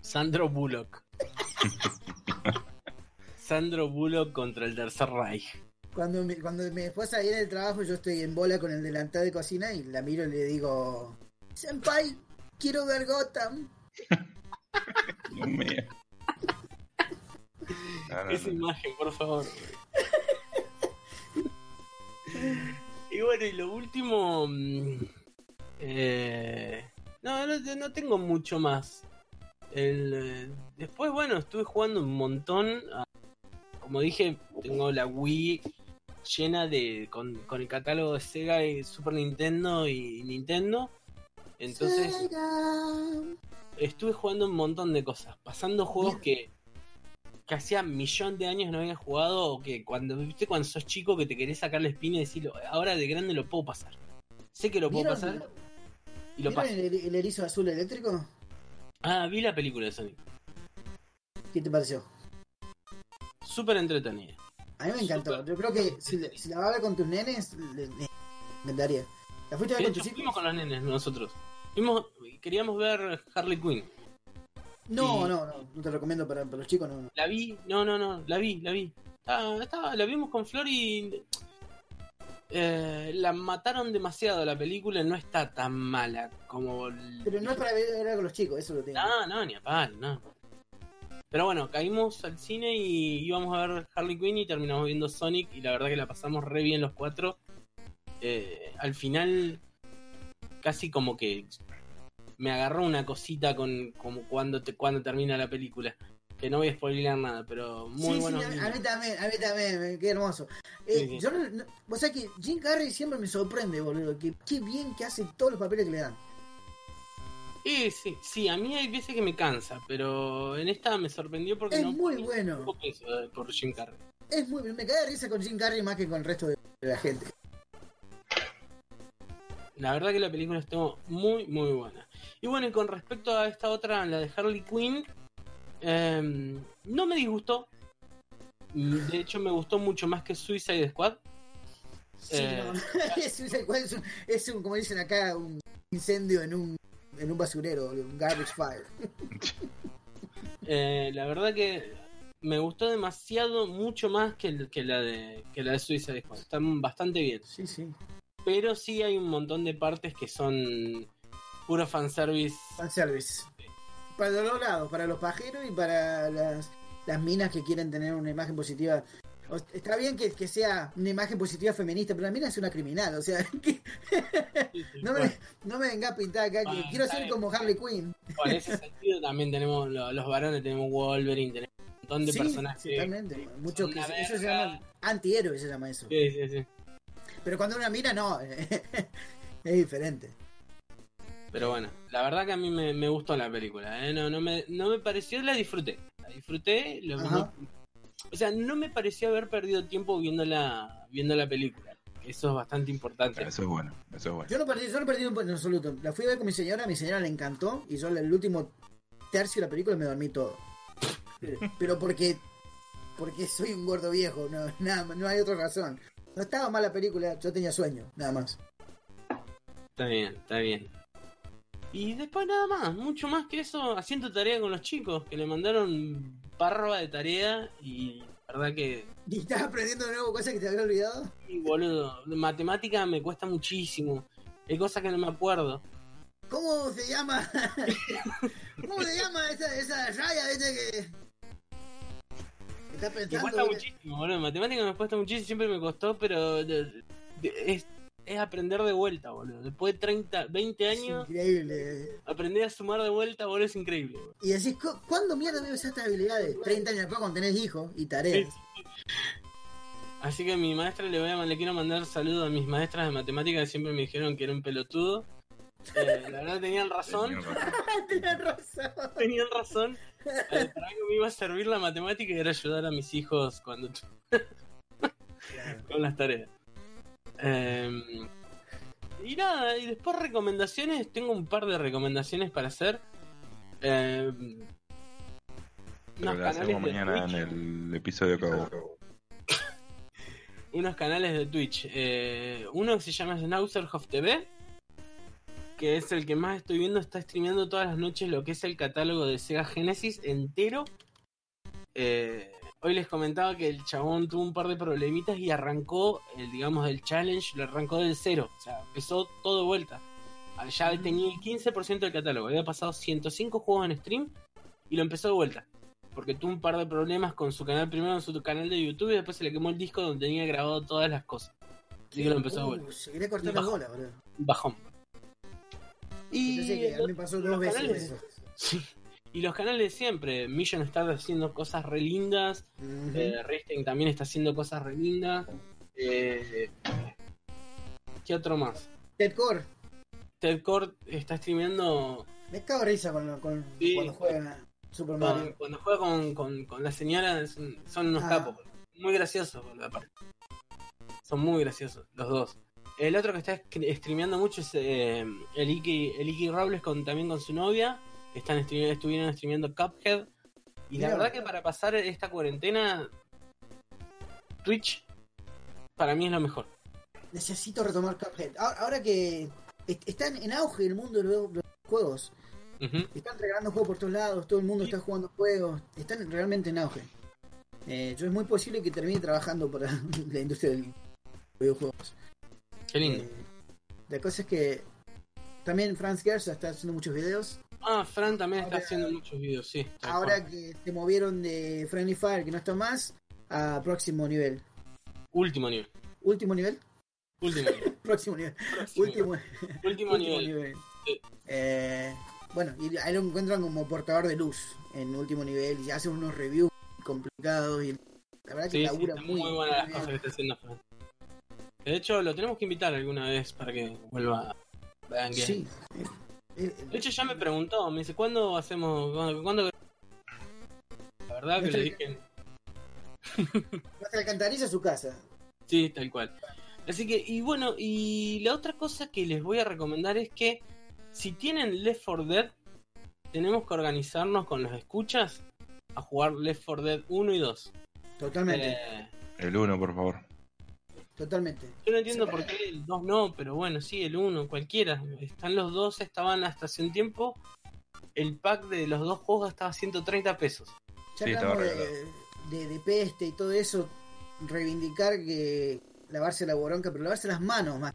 Sandro Bullock. Sandro Bullock contra el Tercer Reich. Cuando mi, cuando mi esposa viene del trabajo, yo estoy en bola con el delantal de cocina y la miro y le digo: Senpai, quiero ver Gotham. Dios mío. No, no, Esa no. imagen, por favor. y bueno, y lo último. mm, eh, no, no, no tengo mucho más. El, eh, después, bueno, estuve jugando un montón. a- como dije, tengo la Wii llena de. Con, con el catálogo de Sega y Super Nintendo y Nintendo. Entonces. Sega. estuve jugando un montón de cosas, pasando juegos que, que hacía millón de años no había jugado, o que cuando viste cuando sos chico que te querés sacar la espina y decirlo, ahora de grande lo puedo pasar. Sé que lo puedo ¿Vieron- pasar y lo ¿Vieron paso. el, el erizo azul eléctrico? Ah, vi la película de Sonic. ¿Qué te pareció? Súper entretenida. A mí me encantó. Yo creo que si, la- si la vas a ver con tus nenes, le, le encantaría. ¿La fuiste a ver con tus hijos? fuimos con los nenes nosotros. Fuimos, queríamos ver Harley Quinn. No, y- no, no, no te recomiendo para, para los chicos, no. no. La vi, no, no, no, la vi, la vi. Estaba, estaba- la vimos con Flor y. eh, la mataron demasiado la película, no está tan mala como. el- Pero no es para ver con los chicos, eso lo tengo. No, no, ni a palo, no. Pero bueno, caímos al cine y íbamos a ver Harley Quinn y terminamos viendo Sonic y la verdad que la pasamos re bien los cuatro. Eh, al final, casi como que me agarró una cosita con como cuando te, cuando termina la película. Que no voy a spoilear nada, pero muy sí, bueno. sí, a, a mí también, a mí también, me- qué hermoso. Eh, Sí, sí. Yo no, no- vos sabés que Jim Carrey siempre me sorprende, boludo. Que, qué bien que hace todos los papeles que le dan. Sí, sí, sí, a mí hay veces que me cansa, pero en esta me sorprendió porque Es no muy no bueno. peso, eh, por Jim Carrey. Es muy me cae de risa con Jim Carrey más que con el resto de, la gente. La verdad que la película estuvo muy, muy buena. Y bueno, y con respecto a esta otra, la de Harley Quinn, em, no me disgustó. De hecho, me gustó mucho más que Suicide Squad. Sí, Eh, no. es, un- es un, es un, como dicen acá, un incendio en un, en un basurero, un garbage fire. Eh, la verdad que me gustó demasiado, mucho más que, el- que la de que la de Suicide Squad. Están bastante bien. Sí, sí. Pero sí hay un montón de partes que son puro fanservice. Fanservice. Para los dos lados, para los pajeros y para las, las minas que quieren tener una imagen positiva. O- Está bien que, que sea una imagen positiva feminista, pero la mina es una criminal, o sea, que no, me, no me venga a pintar acá que quiero ser bien. como Harley Quinn. Por ese sentido también tenemos lo- los varones, tenemos Wolverine, tenemos un montón de Sí, personajes. totalmente. Mucho son que una eso se verga. llama antihéroe, se llama eso. Sí, sí, sí. Pero cuando una mina no, es diferente. Pero bueno, la verdad que a mí me, me gustó la película, ¿eh? no, no, me, no me pareció, la disfruté. La disfruté, lo- Ajá. No- o sea, no me pareció haber perdido tiempo viendo la, viendo la película. Eso es bastante importante. Eso es bueno, eso es bueno. Yo no perdí, yo no perdí un en absoluto. La fui a ver con mi señora, a mi señora le encantó y yo el último tercio de la película me dormí todo. Pero porque porque soy un gordo viejo, no, nada, más, no hay otra razón. No estaba mal la película, yo tenía sueño, nada más. Está bien, está bien. Y después nada más, mucho más que eso, haciendo tarea con los chicos, que le mandaron parva de tarea y la verdad que, ¿Y estás aprendiendo de nuevo cosas que te había olvidado? y boludo, matemática me cuesta muchísimo. Hay cosas que no me acuerdo. ¿Cómo se llama? ¿Cómo se llama esa, esa raya esa que... Está Me pensando... cuesta que- muchísimo, boludo. Matemática me cuesta muchísimo, siempre me costó, pero es, es aprender de vuelta, boludo. Después de 30, 20 Es años, increíble. aprender a sumar de vuelta, boludo, es increíble. boludo. Y decís, "¿Cu- ¿cuándo mierda debes estas habilidades? 30 años después cuando tenés hijos y tareas. Así que a mi maestra le voy a le quiero mandar saludos a mis maestras de matemática que siempre me dijeron que era un pelotudo. Eh, la verdad tenían razón, Tenía razón. Tenían razón. Eh, para algo me iba a servir la matemática y era ayudar a mis hijos cuando con las tareas. Eh, y nada, y después recomendaciones, tengo un par de recomendaciones para hacer. Eh, Pero unos la canales de mañana en Twitch. el episodio que hago. unos canales de Twitch. Eh, uno que se llama Snauserhoff TV, que es el que más estoy viendo, está streameando todas las noches lo que es el catálogo de Sega Genesis entero. Eh, hoy les comentaba que el chabón tuvo un par de problemitas y arrancó, el, digamos, el challenge, lo arrancó del cero. O sea, empezó todo de vuelta. Ya tenía el 15% del catálogo, había pasado 105 juegos en stream y lo empezó de vuelta porque tuvo un par de problemas con su canal, primero en su canal de YouTube y después se le quemó el disco donde tenía grabado todas las cosas. Así que lo empezó a Uh, volver. se quería cortar la Bajo. bola, boludo. Bajón. Y, Yo sé que a mí me pasó dos veces canales- eso. sí. Y los canales de siempre. Million está haciendo cosas re lindas. Eh, Risting también está haciendo cosas re lindas. Eh, ¿Qué otro más? Ted Core. Ted Cord está streameando Me cago risa con, con- Sí. cuando juega Super Cuando, Mario. cuando juega con, con, con la señora son, son unos Ah. capos. Muy graciosos, aparte. Son muy graciosos, los dos. El otro que está streameando mucho es eh, el Iki, el Iki Robles con, también con su novia. Están estuvieron streameando Cuphead. Y la verdad que para pasar esta cuarentena, Twitch para mí es lo mejor. Necesito retomar Cuphead. Ahora, ahora que est- están en auge el mundo de los, los juegos. Están regalando juegos por todos lados, todo el mundo está jugando juegos, están realmente en auge. Eh, yo es muy posible que termine trabajando para la industria del videojuegos. Qué lindo. Eh, la cosa es que también Franz Gersa está haciendo muchos videos. Ah, Fran también está haciendo muchos videos, sí. Ahora que se movieron de Friendly Fire, que no está más, a próximo nivel. Último nivel. Último nivel, Último nivel. próximo nivel, Próximo último, Último último nivel. nivel. Sí. Eh, bueno, y ahí lo encuentran como portador de luz en último nivel y hacen unos reviews complicados y la verdad que Sí, labura muy, muy, buenas las cosas que está haciendo Fran. De hecho, lo tenemos que invitar alguna vez para que vuelva a. Sí. De hecho, ya me preguntó, me dice, ¿cuándo hacemos? ¿Cuándo? cuándo- La verdad que le dije, Nuestra alcantarilla a su casa. sí, tal cual. Así que, y bueno, y la otra cosa que les voy a recomendar es que si tienen Left 4 Dead, tenemos que organizarnos con los escuchas a jugar Left 4 Dead 1 y 2. Totalmente, Eh, El 1, por favor. Totalmente. Yo no entiendo por qué el 2 no, pero bueno, sí, el 1, cualquiera. Están los dos, estaban hasta hace un tiempo. El pack de los dos juegos estaba a 130 pesos. Ya Sí, hablamos de, de, de peste y todo eso. Reivindicar que lavarse la boronca, pero lavarse las manos más.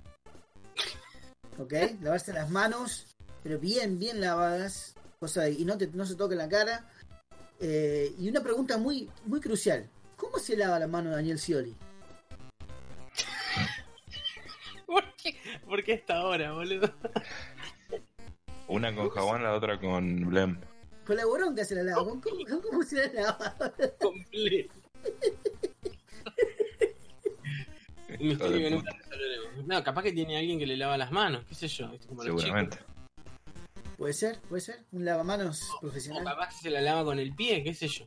¿Ok? Lavarse las manos, pero bien, bien lavadas. Cosa de- y no, te, no se toque la cara. Eh, y una pregunta muy, muy crucial. ¿Cómo se lava la mano Daniel Scioli? ¿Por qué? ¿Por qué esta hora, boludo? Una con jabón, la otra con Blem. Con la boronca se la lava. ¿Con ¿Cómo, cómo, cómo se la lava? Completo. Un Hijo misterio de que puta. nunca resolveremos. No, capaz que tiene alguien que le lava las manos, qué sé yo. Seguramente. Puede ser, puede ser. Un lavamanos chicos. O profesional. capaz que se la lava con el pie, qué sé yo.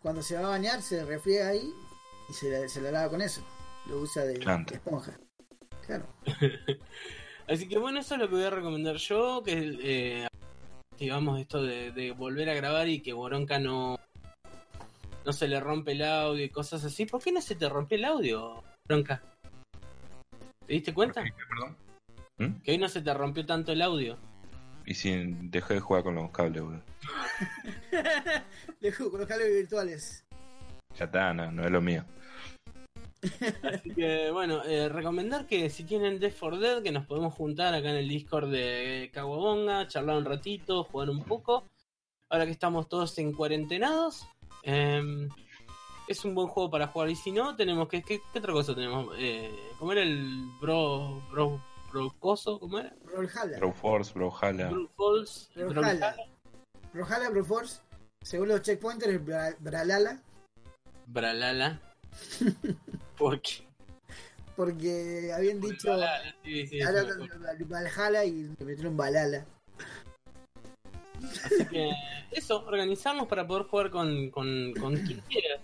Cuando se va a bañar, se refriega ahí y se la, se la lava con eso. Lo usa de, esponja. Claro. Así que bueno, eso es lo que voy a recomendar yo, que eh, digamos esto de, de volver a grabar y que Boronca no no se le rompe el audio y cosas así. ¿Por qué no se te rompió el audio, Boronca? ¿Te diste cuenta? ¿Qué, perdón? ¿Mm? Que hoy no se te rompió tanto el audio. Y si dejé de jugar con los cables, boludo. Con los cables virtuales. Ya está, no, no es lo mío. Así que bueno, eh, recomendar que si tienen Death for Dead, que nos podemos juntar acá en el Discord de Caguabonga, charlar un ratito, jugar un poco. Ahora que estamos todos en cuarentenados, eh, es un buen juego para jugar. Y si no, tenemos que. ¿Qué, qué otra cosa tenemos? Eh, ¿Cómo era el Bro. Bro. Bro Coso? ¿Cómo era? Brawlhalla. Bro Force, Bro Hala. Bro Falls. Brawlhalla. Brawlhalla, Broforce. Según los checkpointers, es Bra- Bralala. Bralala. ¿Por qué? Porque habían dicho sí, sí, me. Valhalla y le metieron Balala. Así que eso, organizarnos para poder jugar con, con, con quien quiera.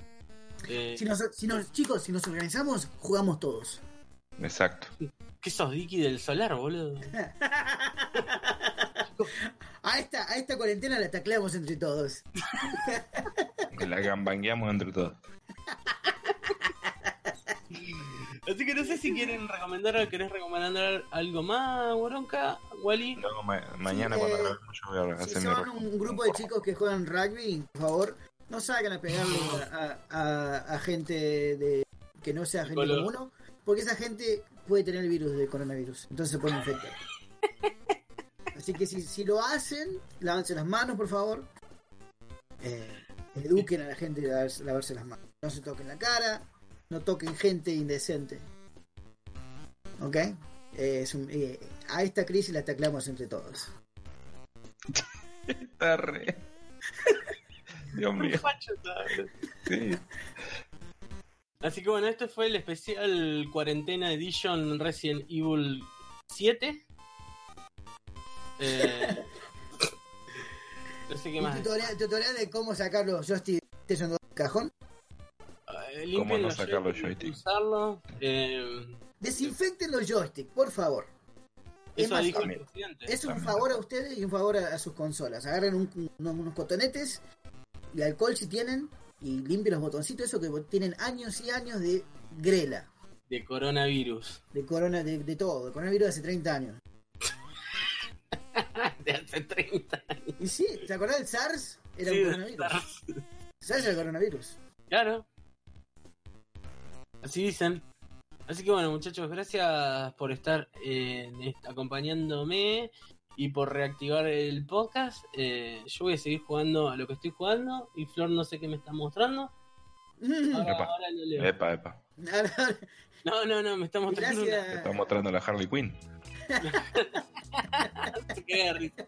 Eh, Si nos, si nos- chicos, si nos organizamos, jugamos todos. Exacto. ¿Qué sos Dicky del Solar, boludo? A esta, a esta cuarentena la tacleamos entre todos. La gambangueamos entre todos. Así que no sé si quieren recomendar, querés recomendar algo más, Boronca, Wally. Luego ma- mañana Sí, cuando eh, yo voy a Si hacer mi son un grupo de chicos que juegan rugby, por favor, no salgan a pegarle a, a- a gente de que no sea gente Color. como uno, porque esa gente puede tener el virus de coronavirus, entonces se pueden infectar. Así que si, si lo hacen, lávense las manos, por favor. Eh, eduquen a la gente a lavarse las manos. No se toquen la cara, no toquen gente indecente. ¿Ok? Eh, es un- eh, a esta crisis la taclamos entre todos. Está re. Dios mío. Sí. Así que bueno, este fue el especial Cuarentena Edition Resident Evil 7. Eh, no sé qué más. tutorial, tutorial de cómo sacar los joysticks de PlayStation 2 del cajón. Eh, ¿Cómo limpien no los sacar los joysticks? Usarlo. Eh, Desinfecten los joysticks, por favor. Es eso más, dijo el también. presidente. Es un También. favor a ustedes y un favor a, a sus consolas. Agarren un- unos, unos cotonetes y alcohol si tienen y limpien los botoncitos, eso que tienen años y años de grela, De coronavirus. de corona, de, de todo, de coronavirus de hace 30 años. De hace 30 años. Y sí, ¿te acordás del SARS? Era Sí, un coronavirus. SARS. SARS era el coronavirus. Claro. Así dicen. Así que bueno, muchachos, gracias por estar acompañándome y por reactivar el podcast. Eh, yo voy a seguir jugando a lo que estoy jugando y Flor no sé qué me está mostrando. Ahora, Epa. ahora lo leo. Epa, No, no, no, me está mostrando una- Gracias. está mostrando la Harley Quinn. Se risa.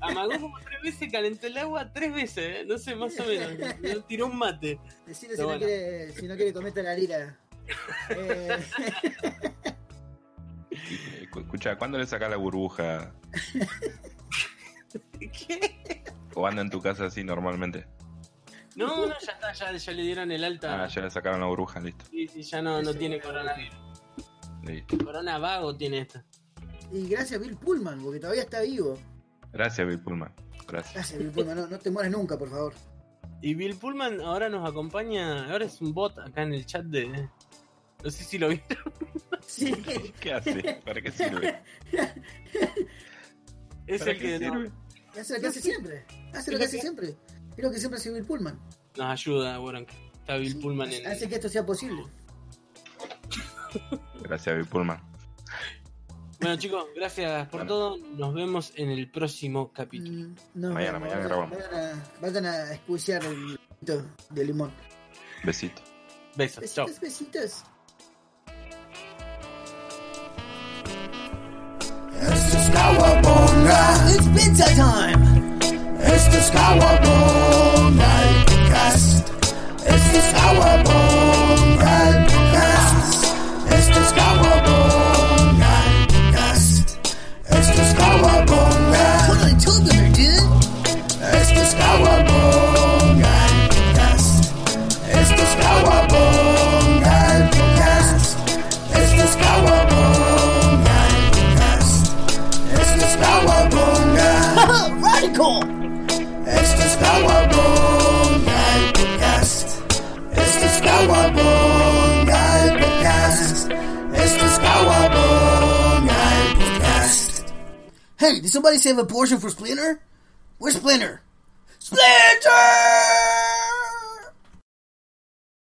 Amagó como tres veces, calentó el agua tres veces, ¿eh? no sé, más o menos. Me tiró un mate. Decirle si, no quiere, si no quiere comer la lira. Eh, cu- Escucha, ¿cuándo le sacas la burbuja? ¿Qué? ¿O anda en tu casa así normalmente? No, no, ya está, ya, ya le dieron el alta. Ah, ya le sacaron la burbuja, listo. Sí, sí, ya no, no tiene coronavirus. listo. Corona vago tiene esta. y gracias a Bill Pullman, porque todavía está vivo. Gracias, Bill Pullman. Gracias. Gracias Bill Pullman, no, no te mueres nunca, por favor. Y Bill Pullman ahora nos acompaña, ahora es un bot acá en el chat de... No sé si lo vieron. Sí. ¿Qué hace? ¿Para qué sirve? Es ¿Para el que no-? Hace lo que hace siempre. Hace lo que hace siempre. Es lo que siempre hace Bill Pullman. nos ayuda, bueno, Está Bill Pullman en... Hace que esto sea posible. Gracias, Bill Pullman. Bueno chicos, gracias por Bueno. todo. Nos vemos en el próximo capítulo. Mm, Mañana, mañana grabamos. Vayan a, vayan a escuchar el de limón. Besito. Besos, chao. Besitos, besitos. Esto es Kawabonga. It's pizza time. Esto es Kawabonga. El podcast. Esto es Hey, did somebody save a portion for Splinter? Where's Splinter? Splinter!